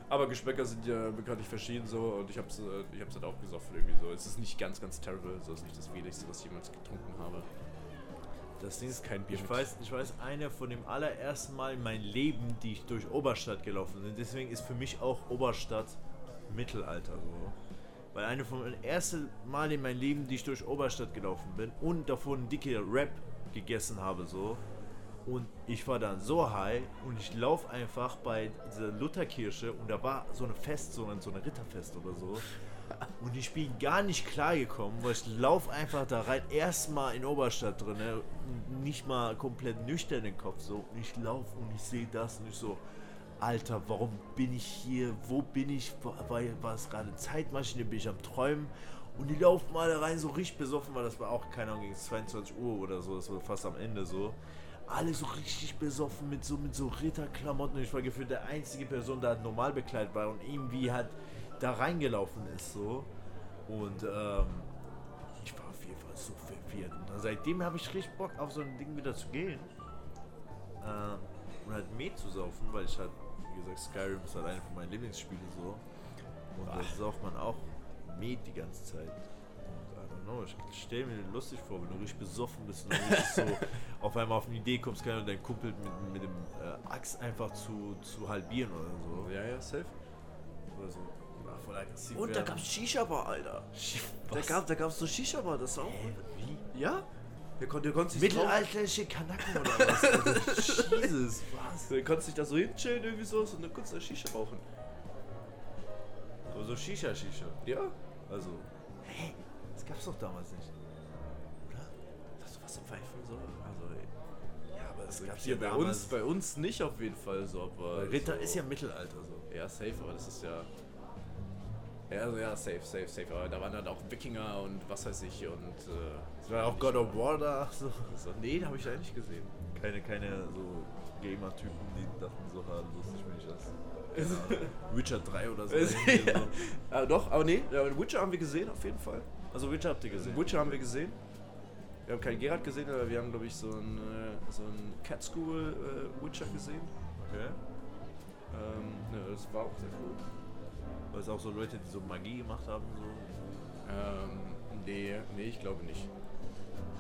S2: Aber Geschmäcker sind ja bekanntlich verschieden so und ich hab's, äh, ich hab's halt auch gesoffen irgendwie so. Es ist nicht ganz, ganz terrible, so es ist nicht das widerlichste, was ich jemals getrunken habe.
S3: Das Ding ist
S2: kein Bier
S3: Ich weiß, ich weiß, einer von dem allerersten Mal in meinem Leben, die ich durch Oberstadt gelaufen bin. Deswegen ist für mich auch Oberstadt Mittelalter so. Weil eine von den ersten Mal in meinem Leben, die ich durch Oberstadt gelaufen bin und davor einen dicke Rap gegessen habe so. Und ich war dann so high und ich laufe einfach bei dieser Lutherkirche und da war so eine Fest, so ein, so ein Ritterfest oder so. [laughs] Und ich bin gar nicht klar gekommen, weil ich laufe einfach da rein, erstmal in Oberstadt drin, ne, nicht mal komplett nüchtern im Kopf so. Und ich laufe und ich sehe das und ich so, Alter, warum bin ich hier? Wo bin ich? War, es gerade Zeitmaschine? Bin ich am Träumen? Und die laufen da rein so richtig besoffen, weil das war auch, keine Ahnung, gegen 22 Uhr oder so, das war fast am Ende so. Alle so richtig besoffen mit so, mit so Ritterklamotten. Und ich war gefühlt der einzige Person, der normal bekleidet war und irgendwie halt da reingelaufen ist so. Und ähm, ich war auf jeden Fall so verwirrt. Und seitdem habe ich richtig Bock auf so ein Ding wieder zu gehen. Ähm, und halt Met zu saufen, weil ich halt, wie gesagt, Skyrim ist halt eine von meinen Lieblingsspielen so. Und da sauft man auch Met die ganze Zeit. Und I don't know, ich stelle mir lustig vor, wenn du richtig besoffen bist und [laughs] so auf einmal auf eine Idee kommst, kann und dein Kumpel mit, mit dem äh, Axt einfach zu, zu halbieren oder so.
S2: Ja, ja, safe.
S3: Oder so. Ja, voll aggressiv
S2: Und da
S3: werden.
S2: gab's Shisha-Bar, Alter. [laughs] Da,
S3: Was?
S2: gab, da gab's so Shisha-Bar, das auch.
S3: Hä, wie?
S2: Ja? Der konnte, der konnte sich
S3: Mittelalterliche Kanaken oder was? Alter? Jesus, was?
S2: der konnte sich da so hinchillen irgendwie so und dann kurz da Shisha rauchen.
S3: Aber so Shisha-Shisha.
S2: Ja?
S3: Also. Hä? Das gab's doch damals nicht. Oder?
S2: Hast du was zum Pfeifen so? Also, ey.
S3: Ja, aber
S2: das
S3: das
S2: gab's hier bei uns, bei uns nicht auf jeden Fall so, aber.
S3: Ritter
S2: so,
S3: ist ja Mittelalter so.
S2: Ja, safe, aber das ist ja. Ja, also ja, safe, safe, safe. Aber da waren dann auch Wikinger und was weiß ich und. Äh,
S3: Es war auch God of War da. [laughs] So.
S2: so, nee, den habe ich leider nicht gesehen.
S3: Keine, keine so Gamer-Typen, die dachten so, ha, lustig bin ich das. Witcher 3 oder so. [laughs]
S2: ja.
S3: so.
S2: äh, doch, aber nee, Witcher haben wir gesehen, auf jeden Fall.
S3: Also Witcher habt ihr gesehen?
S2: Witcher haben wir gesehen. Wir haben keinen Gerard gesehen, aber wir haben, glaube ich, so ein, äh, so Cat School äh, Witcher gesehen.
S3: Okay.
S2: Ähm, ne, das war auch sehr cool.
S3: Weil es auch so Leute, die so Magie gemacht haben, so.
S2: Ähm, nee, nee, ich glaube nicht.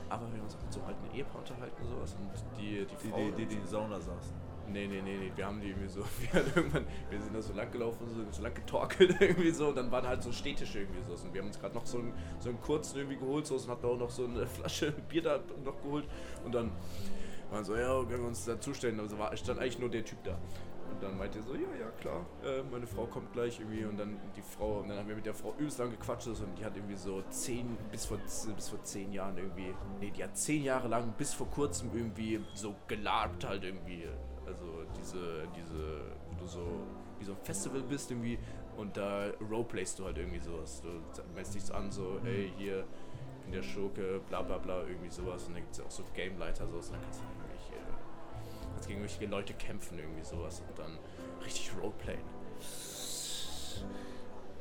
S2: Aber wir haben uns auch mit so einem alten Ehepaar unterhalten und sowas und die, die
S3: Die,
S2: Frau...
S3: die, die, die in der Sauna saßen.
S2: Nee, nee, nee, nee, wir haben die irgendwie so, [laughs] wir irgendwann, wir sind da so lang gelaufen, so, so lang getorkelt [laughs] irgendwie so und dann waren halt so Städtische irgendwie so und wir haben uns gerade noch so einen, so einen kurzen irgendwie geholt so und hatten auch noch so eine [laughs] Flasche Bier da noch geholt und dann waren so, ja, können wir uns dazustellen, also war, stand eigentlich nur der Typ da. Und dann meinte er so, ja, ja, klar, äh, meine Frau kommt gleich irgendwie und dann die Frau, und dann haben wir mit der Frau übelst lang gequatscht und die hat irgendwie so zehn, bis vor, bis vor zehn Jahren irgendwie, nee, die hat zehn Jahre lang bis vor kurzem irgendwie so gelabt halt irgendwie. Also diese, diese, wo du so, wie so ein Festival bist irgendwie und da roleplayst du halt irgendwie sowas. Du meldest dich an, so, ey, hier, bin der Schurke, bla bla bla, irgendwie sowas. Und dann gibt es ja auch so Gameleiter, sowas, und dann kannst du kannst gegen irgendwelche Leute kämpfen, irgendwie sowas und dann richtig roleplayen.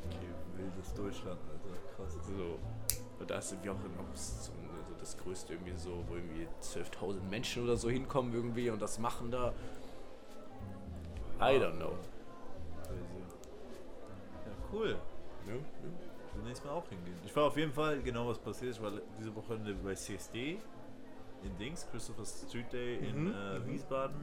S3: Okay, wildes Deutschland, Alter. Krass.
S2: So. Und da ist irgendwie auch noch so, so das größte irgendwie so, wo irgendwie 12.000 Menschen oder so hinkommen irgendwie und das machen da. I don't know.
S3: cool.
S2: Ja, ja.
S3: Demnächst mal auch hingehen. Ich war auf jeden Fall, genau was passiert ist, ich war diese Woche bei CSD in Dings, Christopher Street Day in
S2: Mhm,
S3: äh,
S2: mhm.
S3: Wiesbaden.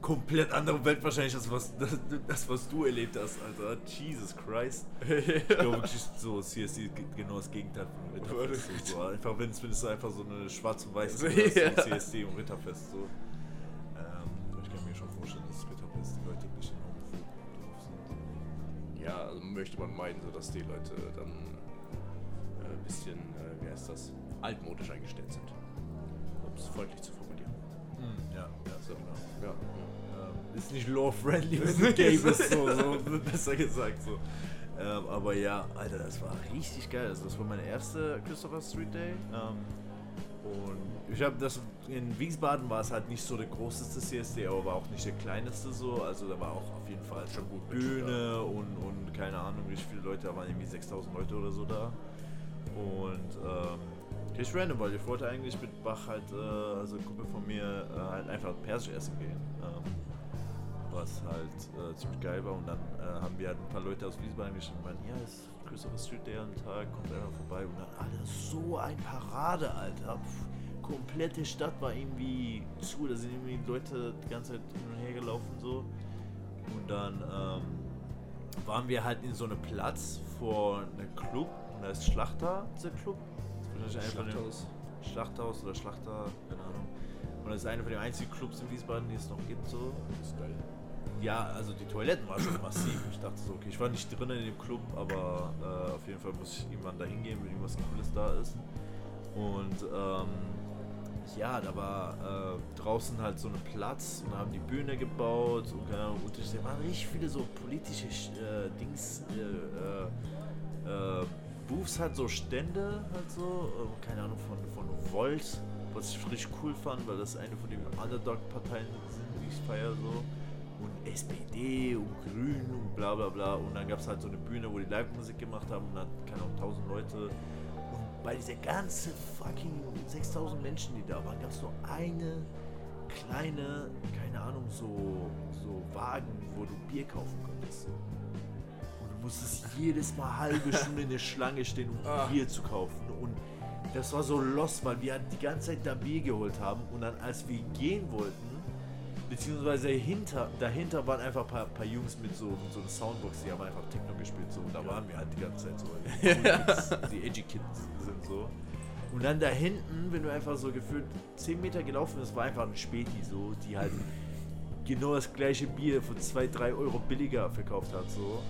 S3: Komplett andere Welt wahrscheinlich, das was, das, das, was du erlebt hast, Alter. Jesus Christ. [laughs] Ich glaube wirklich so, CSD genau das Gegenteil von Ritterfest. So, so. Einfach, wenn es es einfach so eine schwarz und weiß ist, [laughs]
S2: Ja.
S3: so CSD und Ritterfest so. Ähm, ich kann mir schon vorstellen, dass Ritterfest die Leute ein bisschen homophob drauf sind.
S2: Ja, also möchte man meinen, so dass die Leute dann äh, ein bisschen, äh, wie heißt das, altmodisch eingestellt sind. Es freundlich zu formulieren.
S3: Ja, ja,
S2: So,
S3: genau.
S2: ja.
S3: Ähm, ist nicht law-friendly, [laughs] wenn du gay bist, so, so besser gesagt so. Ähm, aber ja, Alter, das war richtig geil. Also das war meine erste Christopher Street Day. Ähm, und ich habe das in Wiesbaden war es halt nicht so der großeste CSD, aber war auch nicht der kleineste so. Also da war auch auf jeden Fall schon gut Bühne und, und keine Ahnung, wie viele Leute, da waren irgendwie 6000 Leute oder so da. Und ähm, richtig random, weil ich wollte eigentlich mit Bach halt, äh, also eine Gruppe von mir, äh, halt einfach persisch essen gehen. Ähm, was halt äh, ziemlich geil war. Und dann äh, haben wir halt ein paar Leute aus Wiesbaden geschrieben, meinen, ja, ist Christopher Street Day am Tag, kommt einfach vorbei. Und dann, Alter, so ein Parade, Alter. Pff, komplette Stadt war irgendwie zu, da sind irgendwie Leute die ganze Zeit hin und her gelaufen so. Und dann ähm, waren wir halt in so einem Platz vor einem Club und da ist Schlachter, dieser Club.
S2: Schlachthaus.
S3: Schlachthaus oder Schlachter, keine Ahnung. Und das ist einer von den einzigen Clubs in Wiesbaden, die es noch gibt so.
S2: Das ist geil.
S3: Ja, also die Toiletten waren schon massiv. Ich dachte so, okay, ich war nicht drin in dem Club, aber äh, auf jeden Fall muss ich irgendwann da hingehen, wenn irgendwas Cooles da ist. Und ähm, ja, da war äh, draußen halt so ein Platz und haben die Bühne gebaut und keine Ahnung, da waren richtig viele so politische äh, Dings, äh, äh, äh, Booths halt so Stände halt so, äh, keine Ahnung, von, von Volt, was ich richtig cool fand, weil das eine von den Underdog-Parteien sind, die ich feiere so und SPD und Grün und bla bla bla. Und dann gab es halt so eine Bühne, wo die Live-Musik gemacht haben und dann, keine Ahnung, 1000 Leute. Und bei dieser ganzen fucking 6000 Menschen, die da waren, gab es nur eine kleine, keine Ahnung, so, so Wagen, wo du Bier kaufen konntest. Musstest jedes Mal halbe Stunde in der Schlange stehen, um
S2: Ah.
S3: Bier zu kaufen. Und das war so lost, weil wir die ganze Zeit da Bier geholt haben und dann, als wir gehen wollten, beziehungsweise hinter, dahinter waren einfach ein paar, paar Jungs mit so, so einer Soundbox, die haben einfach Techno gespielt so und da waren wir halt die ganze Zeit so, [laughs] die, die Edgy Kids sind so. Und dann da hinten, wenn du einfach so gefühlt 10 Meter gelaufen bist, war einfach ein Späti so, die halt genau das gleiche Bier für 2, 3 Euro billiger verkauft hat so.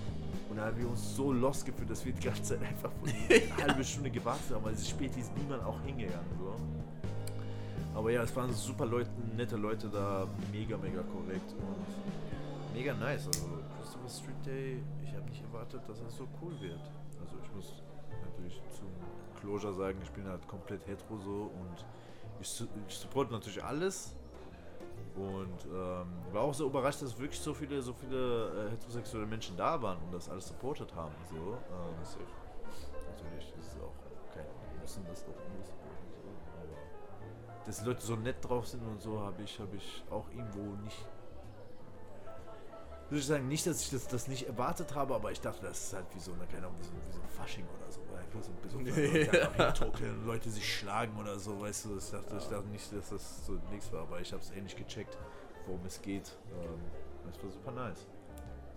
S3: Da haben wir uns so lost gefühlt, dass wir die ganze Zeit einfach [laughs] eine halbe Stunde gewartet haben, weil diese Späti ist niemand auch hingegangen so. Aber ja, es waren super Leute, nette Leute da, mega, mega korrekt und mega nice. Also Christopher Street Day, ich habe nicht erwartet, dass das so cool wird. Also ich muss natürlich zum Closure sagen, ich bin halt komplett hetero so und ich, ich support natürlich alles. Und ähm, war auch so überrascht, dass wirklich so viele, so viele äh, heterosexuelle Menschen da waren und das alles supportet haben. So, ähm, natürlich ist es auch kein, müssen das doch supporten. So, aber dass die Leute so nett drauf sind und so, habe ich, habe ich auch irgendwo nicht. Würde ich sagen, nicht, dass ich das, das nicht erwartet habe, aber ich dachte, das ist halt wie so eine, keine Ahnung, wie so, wie so ein Fasching oder so. Einfach so besoffene [laughs] Leute sich schlagen oder so, weißt du. Ich dachte, ich dachte nicht, dass das so nichts war, aber ich habe es ähnlich gecheckt, worum es geht. Ähm, das war super nice.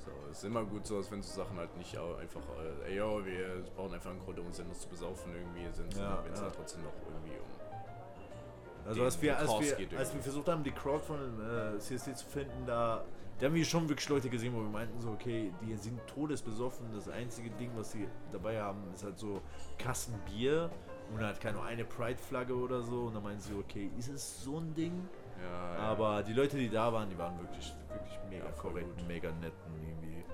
S2: So, es ist immer gut so, als wenn so Sachen halt nicht einfach, äh, ey, yo, wir brauchen einfach einen Grund, um uns sinnlos zu besaufen irgendwie, sind,
S3: Ja,
S2: wenn es
S3: ja.
S2: halt trotzdem noch irgendwie um.
S3: Also als wir, als wir, als wir versucht haben, die Crowd von äh, CSD zu finden, da, da haben wir schon wirklich Leute gesehen, wo wir meinten so, okay, die sind todesbesoffen. Das einzige Ding, was sie dabei haben, ist halt so Kasten Bier und halt keine eine Pride-Flagge oder so. Und dann meinten sie, okay, ist es so ein Ding?
S2: Ja, ja.
S3: Aber die Leute, die da waren, die waren wirklich, wirklich mega
S2: Ja,
S3: korrekt,
S2: gut.
S3: mega nett und irgendwie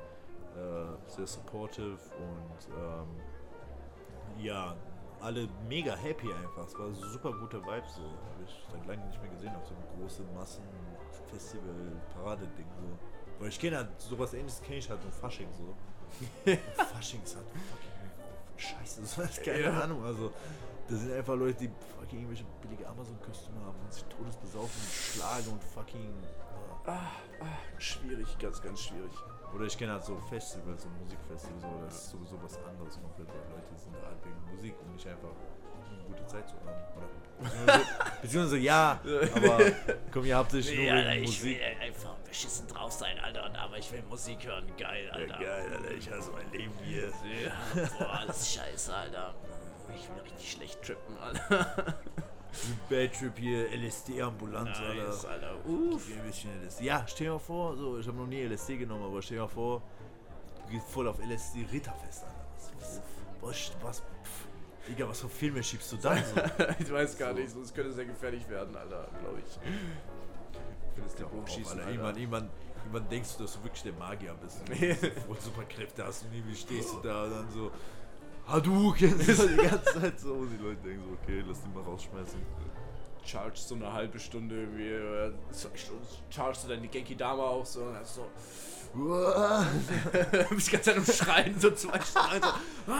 S3: äh, sehr supportive und ähm, ja, alle mega happy einfach. Es war super guter Vibe so. Habe ich seit langem nicht mehr gesehen auf so einem großen Massen-Festival-Parade-Ding so. Weil ich kenne halt sowas ähnliches kenne ich halt nur Fasching so. [laughs] Fasching ist halt fucking scheiße, so ist keine
S2: Ja.
S3: Ahnung. Also da sind einfach Leute, die fucking irgendwelche billige Amazon-Kostüme haben und sich todesbesaufen und schlagen und fucking.
S2: Schwierig, ganz, ganz schwierig.
S3: Oder ich kenne halt so Festivals, so Musikfestivals, so, das ist sowieso was anderes komplett, weil Leute sind halt wegen Musik und nicht einfach eine gute Zeit zu haben. Oder beziehungsweise, [laughs] beziehungsweise ja, aber [laughs] komm, ihr habt sich nur
S4: Ja, ich will
S3: Musik.
S4: einfach beschissen drauf sein, Alter, und- aber ich will Musik hören. Geil, Alter.
S3: Geil, Alter, ich hasse mein Leben hier.
S4: Ja, [laughs] boah, alles scheiße, Alter. Ich will richtig schlecht trippen, Alter.
S3: Bad Trip hier, LSD-Ambulanz,
S4: Nice,
S3: Alter.
S4: Alter. Uff.
S3: ein bisschen LSD. Ja, stell dir mal vor, so, ich habe noch nie LSD genommen, aber stell dir mal vor, du gehst voll auf LSD Ritterfest, Alter. Was, was, was, pff, Digga, was für Filme schiebst du da? So? [laughs]
S2: ich weiß gar nicht, sonst könnte es sehr gefährlich werden, Alter, glaube ich. Findest du
S3: Auf,
S2: Bogenschießen,
S3: Alter. Irgendwann, irgendwann, irgendwann denkst du, dass du wirklich der Magier bist. Und [laughs]
S2: Ja.
S3: so voll Superkräfte hast und irgendwie stehst du da und dann so, Hadouken, [laughs] so die ganze Zeit so. Und die Leute denken so, okay, lass die mal rausschmeißen.
S2: Charge so eine halbe Stunde irgendwie, äh, so- charge du dann die Genki Dama auch so und dann so,
S3: Uah, [laughs]
S2: bist die ganze Zeit am Schreien, so zwei Stunden, so,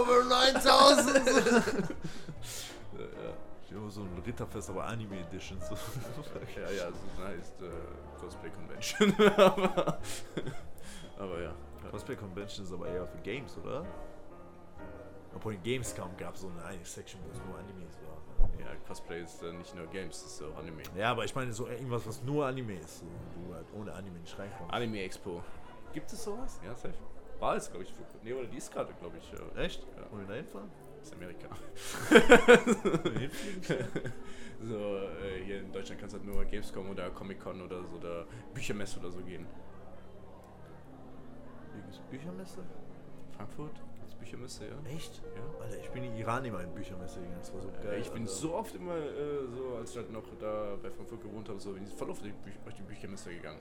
S3: Over 9000!
S2: äh, [laughs] ja.
S3: Ich habe so ein Ritterfest, aber Anime Edition. So.
S2: Ja, ja, das heißt äh, Cosplay Convention. [laughs] aber, aber ja.
S3: Cosplay Convention ist aber eher für Games, oder? Obwohl in Gamescom gab es so eine eine Section, wo es nur Animes war.
S2: Ja, Cosplay ist äh, nicht nur Games, das ist auch Anime.
S3: Ja, aber ich meine so irgendwas, was nur Anime ist. Wo du halt ohne Anime nicht reinkommst.
S2: Anime Expo. Gibt es sowas? Ja, safe. War es, glaube ich. Für, nee, oder die ist gerade, glaube ich. Äh,
S3: Echt?
S2: Ja.
S3: Wollen wir da hinfahren?
S2: ist Amerika. [laughs] So, äh, hier in Deutschland kannst du halt nur Gamescom oder Comic-Con oder so, oder Büchermesse oder so gehen.
S3: Büchermesse?
S2: Frankfurt? Büchermesse, ja?
S3: Echt?
S2: Ja.
S3: Alter, ich bin in Iran immer in Büchermesse gegangen. Das war so geil.
S2: ich bin
S3: Alter.
S2: so oft immer, äh, so als ich halt noch da bei Frankfurt gewohnt habe, so bin ich voll auf die, die Büchermesse gegangen.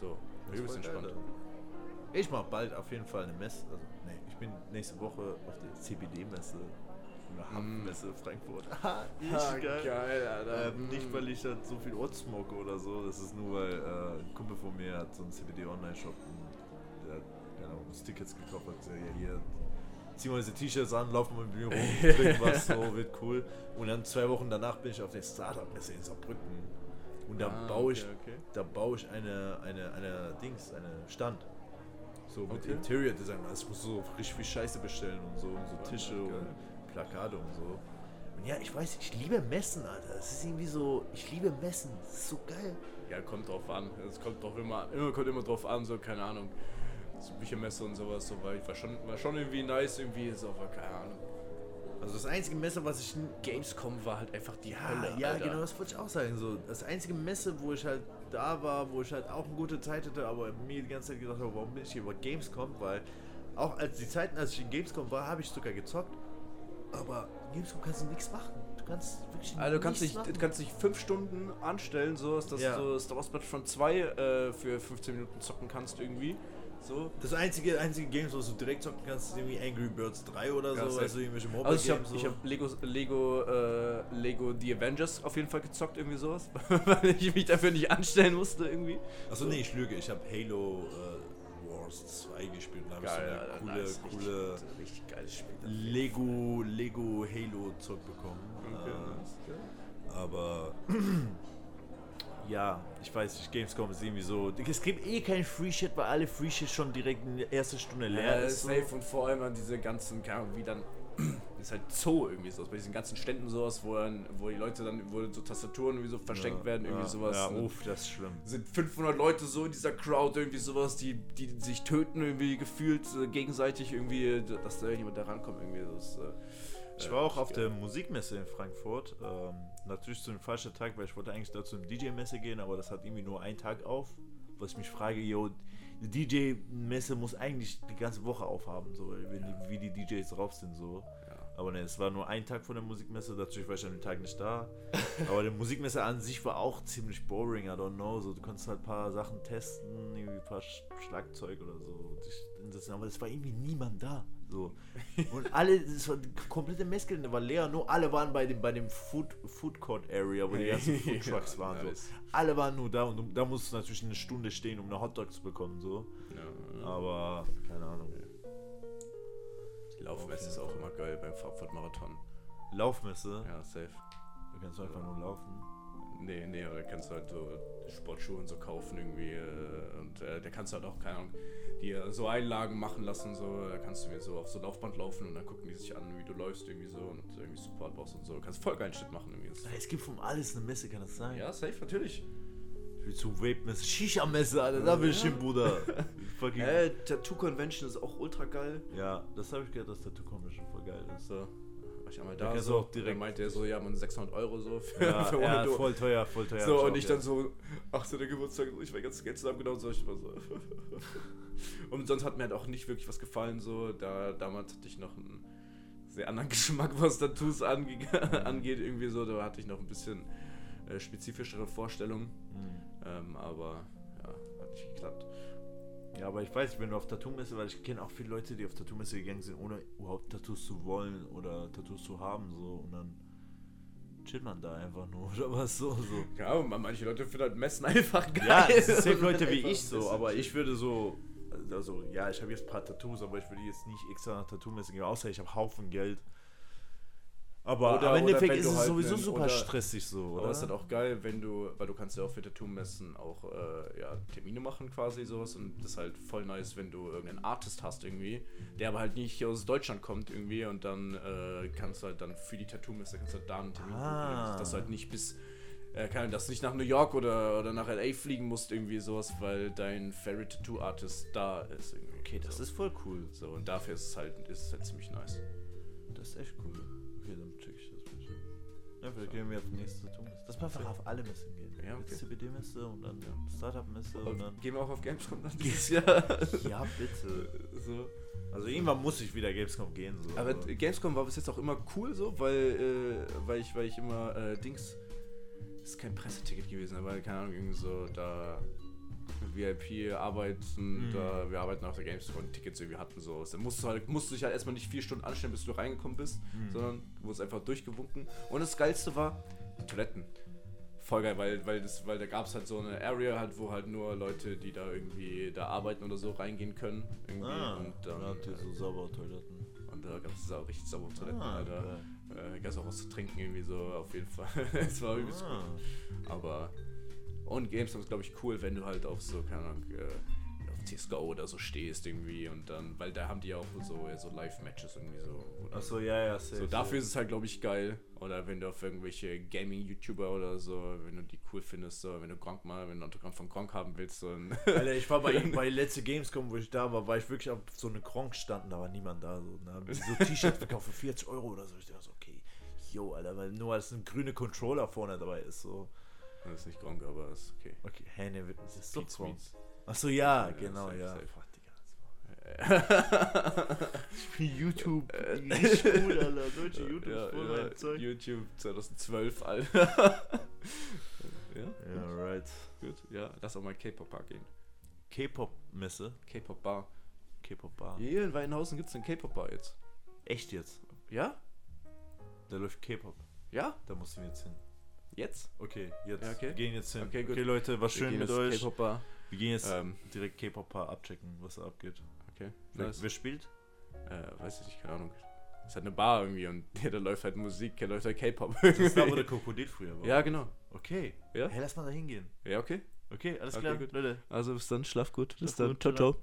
S2: So,
S3: Das
S2: übelst
S3: geil,
S2: entspannt.
S3: Alter. Ich mach bald auf jeden Fall eine Messe. Also, nee, ich bin nächste Woche auf der CBD-Messe. Eine Hanfmesse Frankfurt. [laughs] Ah,
S2: Ah, geil, Alter.
S3: Ähm, nicht, weil ich halt so viel Ort smoke oder so. Das ist nur, weil äh, ein Kumpel von mir hat so einen CBD-Online-Shop. und Der hat Ahnung, uns Tickets gekauft. Hat ja, hier, ziehen wir diese T-Shirts an, laufen wir im Büro rum, [laughs] trinken was, so, wird cool. Und dann zwei Wochen danach bin ich auf der Startup-Messe in Saarbrücken. Und da
S2: Ah,
S3: baue ich,
S2: okay, okay.
S3: da baue ich eine, eine, eine Dings, eine Stand. So mit
S2: Okay.
S3: Interior Design. Also ich muss so richtig viel Scheiße bestellen und so, und so
S2: Wow,
S3: Tische und Plakate und so. Und ja, ich weiß, ich liebe Messen, Alter. Das ist irgendwie so, ich liebe Messen. Das ist so geil.
S2: Ja, kommt drauf an. Es kommt doch immer, immer, kommt immer drauf an, so, keine Ahnung. So Büchermesse und sowas, so, weil ich war schon, war schon irgendwie nice, irgendwie so, aber keine Ahnung.
S3: Also das einzige Messe, was ich n-
S2: Gamescom war halt einfach die
S3: Ja,
S2: Hölle.
S3: ja
S2: Alter.
S3: genau, das wollte ich auch sagen. So, das einzige Messe, wo ich halt da war, wo ich halt auch eine gute Zeit hatte, aber mir die ganze Zeit gedacht habe, warum bin ich hier über Gamescom? Weil auch als die Zeiten, als ich in Gamescom war, habe ich sogar gezockt. Aber in Gamescom kannst du nichts machen. Du kannst wirklich
S2: Also du kannst dich,
S3: nichts
S2: du
S3: machen.
S2: kannst dich fünf Stunden anstellen, so dass
S3: Ja.
S2: du Star Wars Battlefront 2 äh, für 15 Minuten zocken kannst irgendwie. So.
S3: Das einzige, einzige Games, was du direkt zocken kannst, ist irgendwie Angry Birds 3 oder
S2: Ja,
S3: so, also irgendwelche Mobile
S2: Also ich habe ich
S3: so.
S2: hab Lego, Lego, äh, Lego The Avengers auf jeden Fall gezockt, irgendwie sowas. [laughs] Weil ich mich dafür nicht anstellen musste irgendwie.
S3: Achso, nee, ich lüge. Ich habe Halo äh, Wars 2 gespielt. Da habe ich so eine
S2: Alter,
S3: coole,
S2: nice.
S3: coole
S2: Richtig, richtig geiles Spiel.
S3: Lego, Lego Halo Zeug bekommen.
S2: Okay,
S3: Äh,
S2: nice.
S3: Aber [clears throat] ja, ich weiß nicht, Gamescom ist irgendwie so. Es gibt eh kein Free Shit, weil alle Free Shit schon direkt in der ersten Stunde leer
S2: Ja,
S3: ist. So.
S2: safe und vor allem an diese ganzen, keine Ahnung, wie dann, [clears throat] ist halt Zoo irgendwie sowas, bei diesen ganzen Ständen sowas, wo, dann, wo die Leute dann, wo so Tastaturen irgendwie so versteckt werden, irgendwie
S3: ja,
S2: sowas.
S3: Ja,
S2: dann
S3: uff, das ist schlimm.
S2: sind 500 Leute so in dieser Crowd, irgendwie sowas, die, die sich töten, irgendwie gefühlt äh, gegenseitig, irgendwie, dass da jemand da rankommt, irgendwie. Das, äh,
S3: Ich
S2: äh,
S3: war auch auf
S2: geil.
S3: der Musikmesse in Frankfurt. Ähm, natürlich zu dem falschen Tag, weil ich wollte eigentlich dazu eine DJ-Messe gehen, aber das hat irgendwie nur einen Tag auf. Was ich mich frage, yo, die DJ-Messe muss eigentlich die ganze Woche aufhaben, so, wie die DJs drauf sind, so. Aber ne, es war nur ein Tag von der Musikmesse, natürlich war ich an dem Tag nicht da. [laughs] Aber die Musikmesse an sich war auch ziemlich boring, I don't know. So, du konntest halt ein paar Sachen testen, irgendwie ein paar Sch Schlagzeug oder so. Aber es war irgendwie niemand da. So. [laughs] Und alle, es war die komplette Messgelände war leer, nur alle waren bei dem, bei dem Food, Food Court Area, wo die ganzen [laughs] Food Trucks waren. So. Alle waren nur da und da musst du natürlich eine Stunde stehen, um eine Hotdog zu bekommen. So. Aber keine Ahnung.
S2: Laufmesse ist auch immer geil beim Frankfurt-Marathon.
S3: Laufmesse,
S2: Ja, safe.
S3: da kannst du einfach nur laufen.
S2: Nee, nee, aber da kannst du halt so Sportschuhe und so kaufen irgendwie. Äh, und äh, da kannst du halt auch, keine Ahnung, dir so Einlagen machen lassen. So. Da kannst du mir so auf so Laufband laufen und dann gucken die sich an, wie du läufst irgendwie so und irgendwie Support brauchst und so. Du kannst voll geilen Shit machen irgendwie.
S3: Es gibt von alles eine Messe, kann das sein?
S2: ja, safe, natürlich.
S3: Ich will zu Vape-Messe, Shisha-Messe, Alter, da will ich hin, Bruder. Fucking.
S2: Äh, Tattoo Convention ist auch ultra geil.
S3: Ja, das habe ich gehört, dass Tattoo Convention voll geil ist.
S2: So. War ich einmal
S3: Da
S2: da, so,
S3: auch direkt-
S2: Dann meinte er so, ja, man 600 Euro so für,
S3: Ja, [laughs]
S2: für
S3: ja voll teuer, voll teuer.
S2: So, und ich dann
S3: gehört.
S2: so, ach so, der Geburtstag, ich war ganz Geld zusammengenommen, so, ich war so. [laughs] und sonst hat mir halt auch nicht wirklich was gefallen, so, da damals hatte ich noch einen sehr anderen [laughs] Geschmack, was Tattoos ange angeht, irgendwie so, da hatte ich noch ein bisschen äh, spezifischere Vorstellungen,
S3: Mhm.
S2: Ähm, aber ja, hat nicht geklappt.
S3: Ja, aber ich weiß, wenn du auf Tattoo-Messe, weil ich kenne auch viele Leute, die auf Tattoo-Messe gegangen sind, ohne überhaupt Tattoos zu wollen oder Tattoos zu haben, so, und dann chillt man da einfach nur [laughs] oder was so, so.
S2: Ja, manche Leute finden halt Messen [laughs] einfach geil.
S3: Ja, es sind Leute wie ich so, aber ich würde so, also ja, ich habe jetzt ein paar Tattoos, aber ich würde jetzt nicht extra nach Tattoo-Messe gehen, außer ich habe Haufen Geld. Aber
S2: Oder-
S3: am Endeffekt ist es
S2: halt
S3: sowieso
S2: einen-
S3: super
S2: oder-
S3: stressig so, oder?
S2: Aber es ist halt auch geil, wenn du, weil du kannst ja auch für Tattoo-Messen auch äh, ja, Termine machen quasi sowas und das ist halt voll nice, wenn du irgendeinen Artist hast irgendwie, der aber halt nicht aus Deutschland kommt irgendwie und dann äh, kannst du halt dann für die Tattoo-Messe kannst du halt da einen Termin
S3: Ah.
S2: buchen, dass du halt nicht bis äh, Ahnung, dass du nicht nach New York oder, oder nach LA fliegen musst irgendwie sowas, weil dein Favorite Tattoo Artist da ist irgendwie.
S3: okay, das
S2: so.
S3: ist voll cool.
S2: so und dafür ist es halt ist es halt ziemlich nice.
S3: Das ist echt cool. Ja, gehen wir auf die nächste Tattoo-Messe. Dass wir einfach auf alle Messen gehen.
S2: Ja, okay.
S3: Jetzt CBD-Messe und dann Startup-Messe und dann...
S2: Gehen wir auch auf Gamescom dann dieses Jahr. [laughs]
S3: Ja, bitte.
S2: so.
S3: Also irgendwann muss ich wieder Gamescom gehen. So.
S2: Aber Gamescom war bis jetzt auch immer cool so, weil, äh, weil ich, weil ich immer äh, Dings. Das ist kein Presseticket gewesen, aber keine Ahnung, irgendwie so da VIP arbeiten,
S3: Mhm.
S2: da wir arbeiten auf der Gamescom Tickets irgendwie hatten so. Da musst du halt, musst du dich halt erstmal nicht vier Stunden anstellen, bis du reingekommen bist,
S3: Mhm.
S2: sondern du wurdest einfach durchgewunken. Und das geilste war, die Toiletten. Voll geil, weil, weil, das, weil da gab es halt so eine Area, halt, wo halt nur Leute, die da irgendwie da arbeiten oder so, reingehen können. Irgendwie.
S3: ah,
S2: und dann,
S3: ja, die
S2: äh,
S3: so saubere Toiletten.
S2: und da gab es auch richtig saubere Toiletten,
S3: Ah,
S2: Alter.
S3: geil.
S2: Äh, gab es auch was zu trinken irgendwie so, auf jeden Fall. [laughs] es war übelst
S3: Ah.
S2: gut. Aber. Und Gamescom ist, glaube ich, cool, wenn du halt auf so, keine Ahnung, äh, auf CSGO oder so stehst irgendwie und dann, weil da haben die ja auch so, ja, so Live-Matches irgendwie so. Oder
S3: Achso, ja, ja, safe,
S2: so, dafür
S3: safe.
S2: ist es halt, glaube ich, geil. Oder wenn du auf irgendwelche Gaming-YouTuber oder so, wenn du die cool findest, so, wenn du Gronk mal, wenn du ein Autogramm von Gronk haben willst, so [laughs]
S3: Alter, ich war bei, [laughs] bei letzte Gamescom, wo ich da war, war ich wirklich auf so eine Gronk standen, da war niemand da. So, die so T-Shirts verkauft für 40 Euro oder so. Ich dachte so, okay, yo, Alter, weil nur als ein grüne Controller vorne dabei ist, so.
S2: Das ist nicht Gronk, aber ist okay.
S3: Okay, hä, ne, das ist so
S2: Pete
S3: Gronk. Achso, ja,
S2: Ja,
S3: genau,
S2: safe,
S3: ja.
S2: safe.
S3: Digga, das war [laughs] YouTube, nicht cool, Alter. Deutsche YouTube
S2: ja,
S3: voll
S2: ja,
S3: mein Zeug.
S2: YouTube 2012, Alter. [laughs] ja,
S3: Ja, right.
S2: gut. Ja, lass auch mal K-Pop-Bar gehen.
S3: K-Pop-Messe,
S2: K-Pop-Bar.
S3: K-Pop-Bar.
S2: Hier in Weinhausen gibt es eine K-Pop-Bar jetzt.
S3: Echt jetzt?
S2: Ja?
S3: Da läuft K-Pop.
S2: Ja?
S3: Da mussten wir jetzt hin.
S2: Jetzt?
S3: Okay, jetzt.
S2: Ja, okay.
S3: Wir gehen jetzt hin.
S2: Okay.
S3: Okay, Leute, war schön mit euch. Wir gehen jetzt
S2: Ähm,
S3: direkt K-Pop-Paar abchecken, was da abgeht.
S2: okay.
S3: Wer,
S2: Nice.
S3: wer spielt?
S2: Äh, weiß ich nicht, keine Ahnung. Es ist halt eine Bar irgendwie und [laughs] ja, da läuft halt Musik, da läuft halt K-Pop.
S3: Das ist da, wo der [laughs] Krokodil früher war.
S2: ja, genau.
S3: Okay.
S2: Ja?
S3: Hey, lass mal da hingehen.
S2: Ja, okay.
S3: Okay, alles
S2: Okay,
S3: klar,
S2: gut.
S3: Leute.
S2: Also bis dann, schlaf gut. Bis
S3: Schlaf
S2: dann.
S3: gut, ciao.
S2: ciao.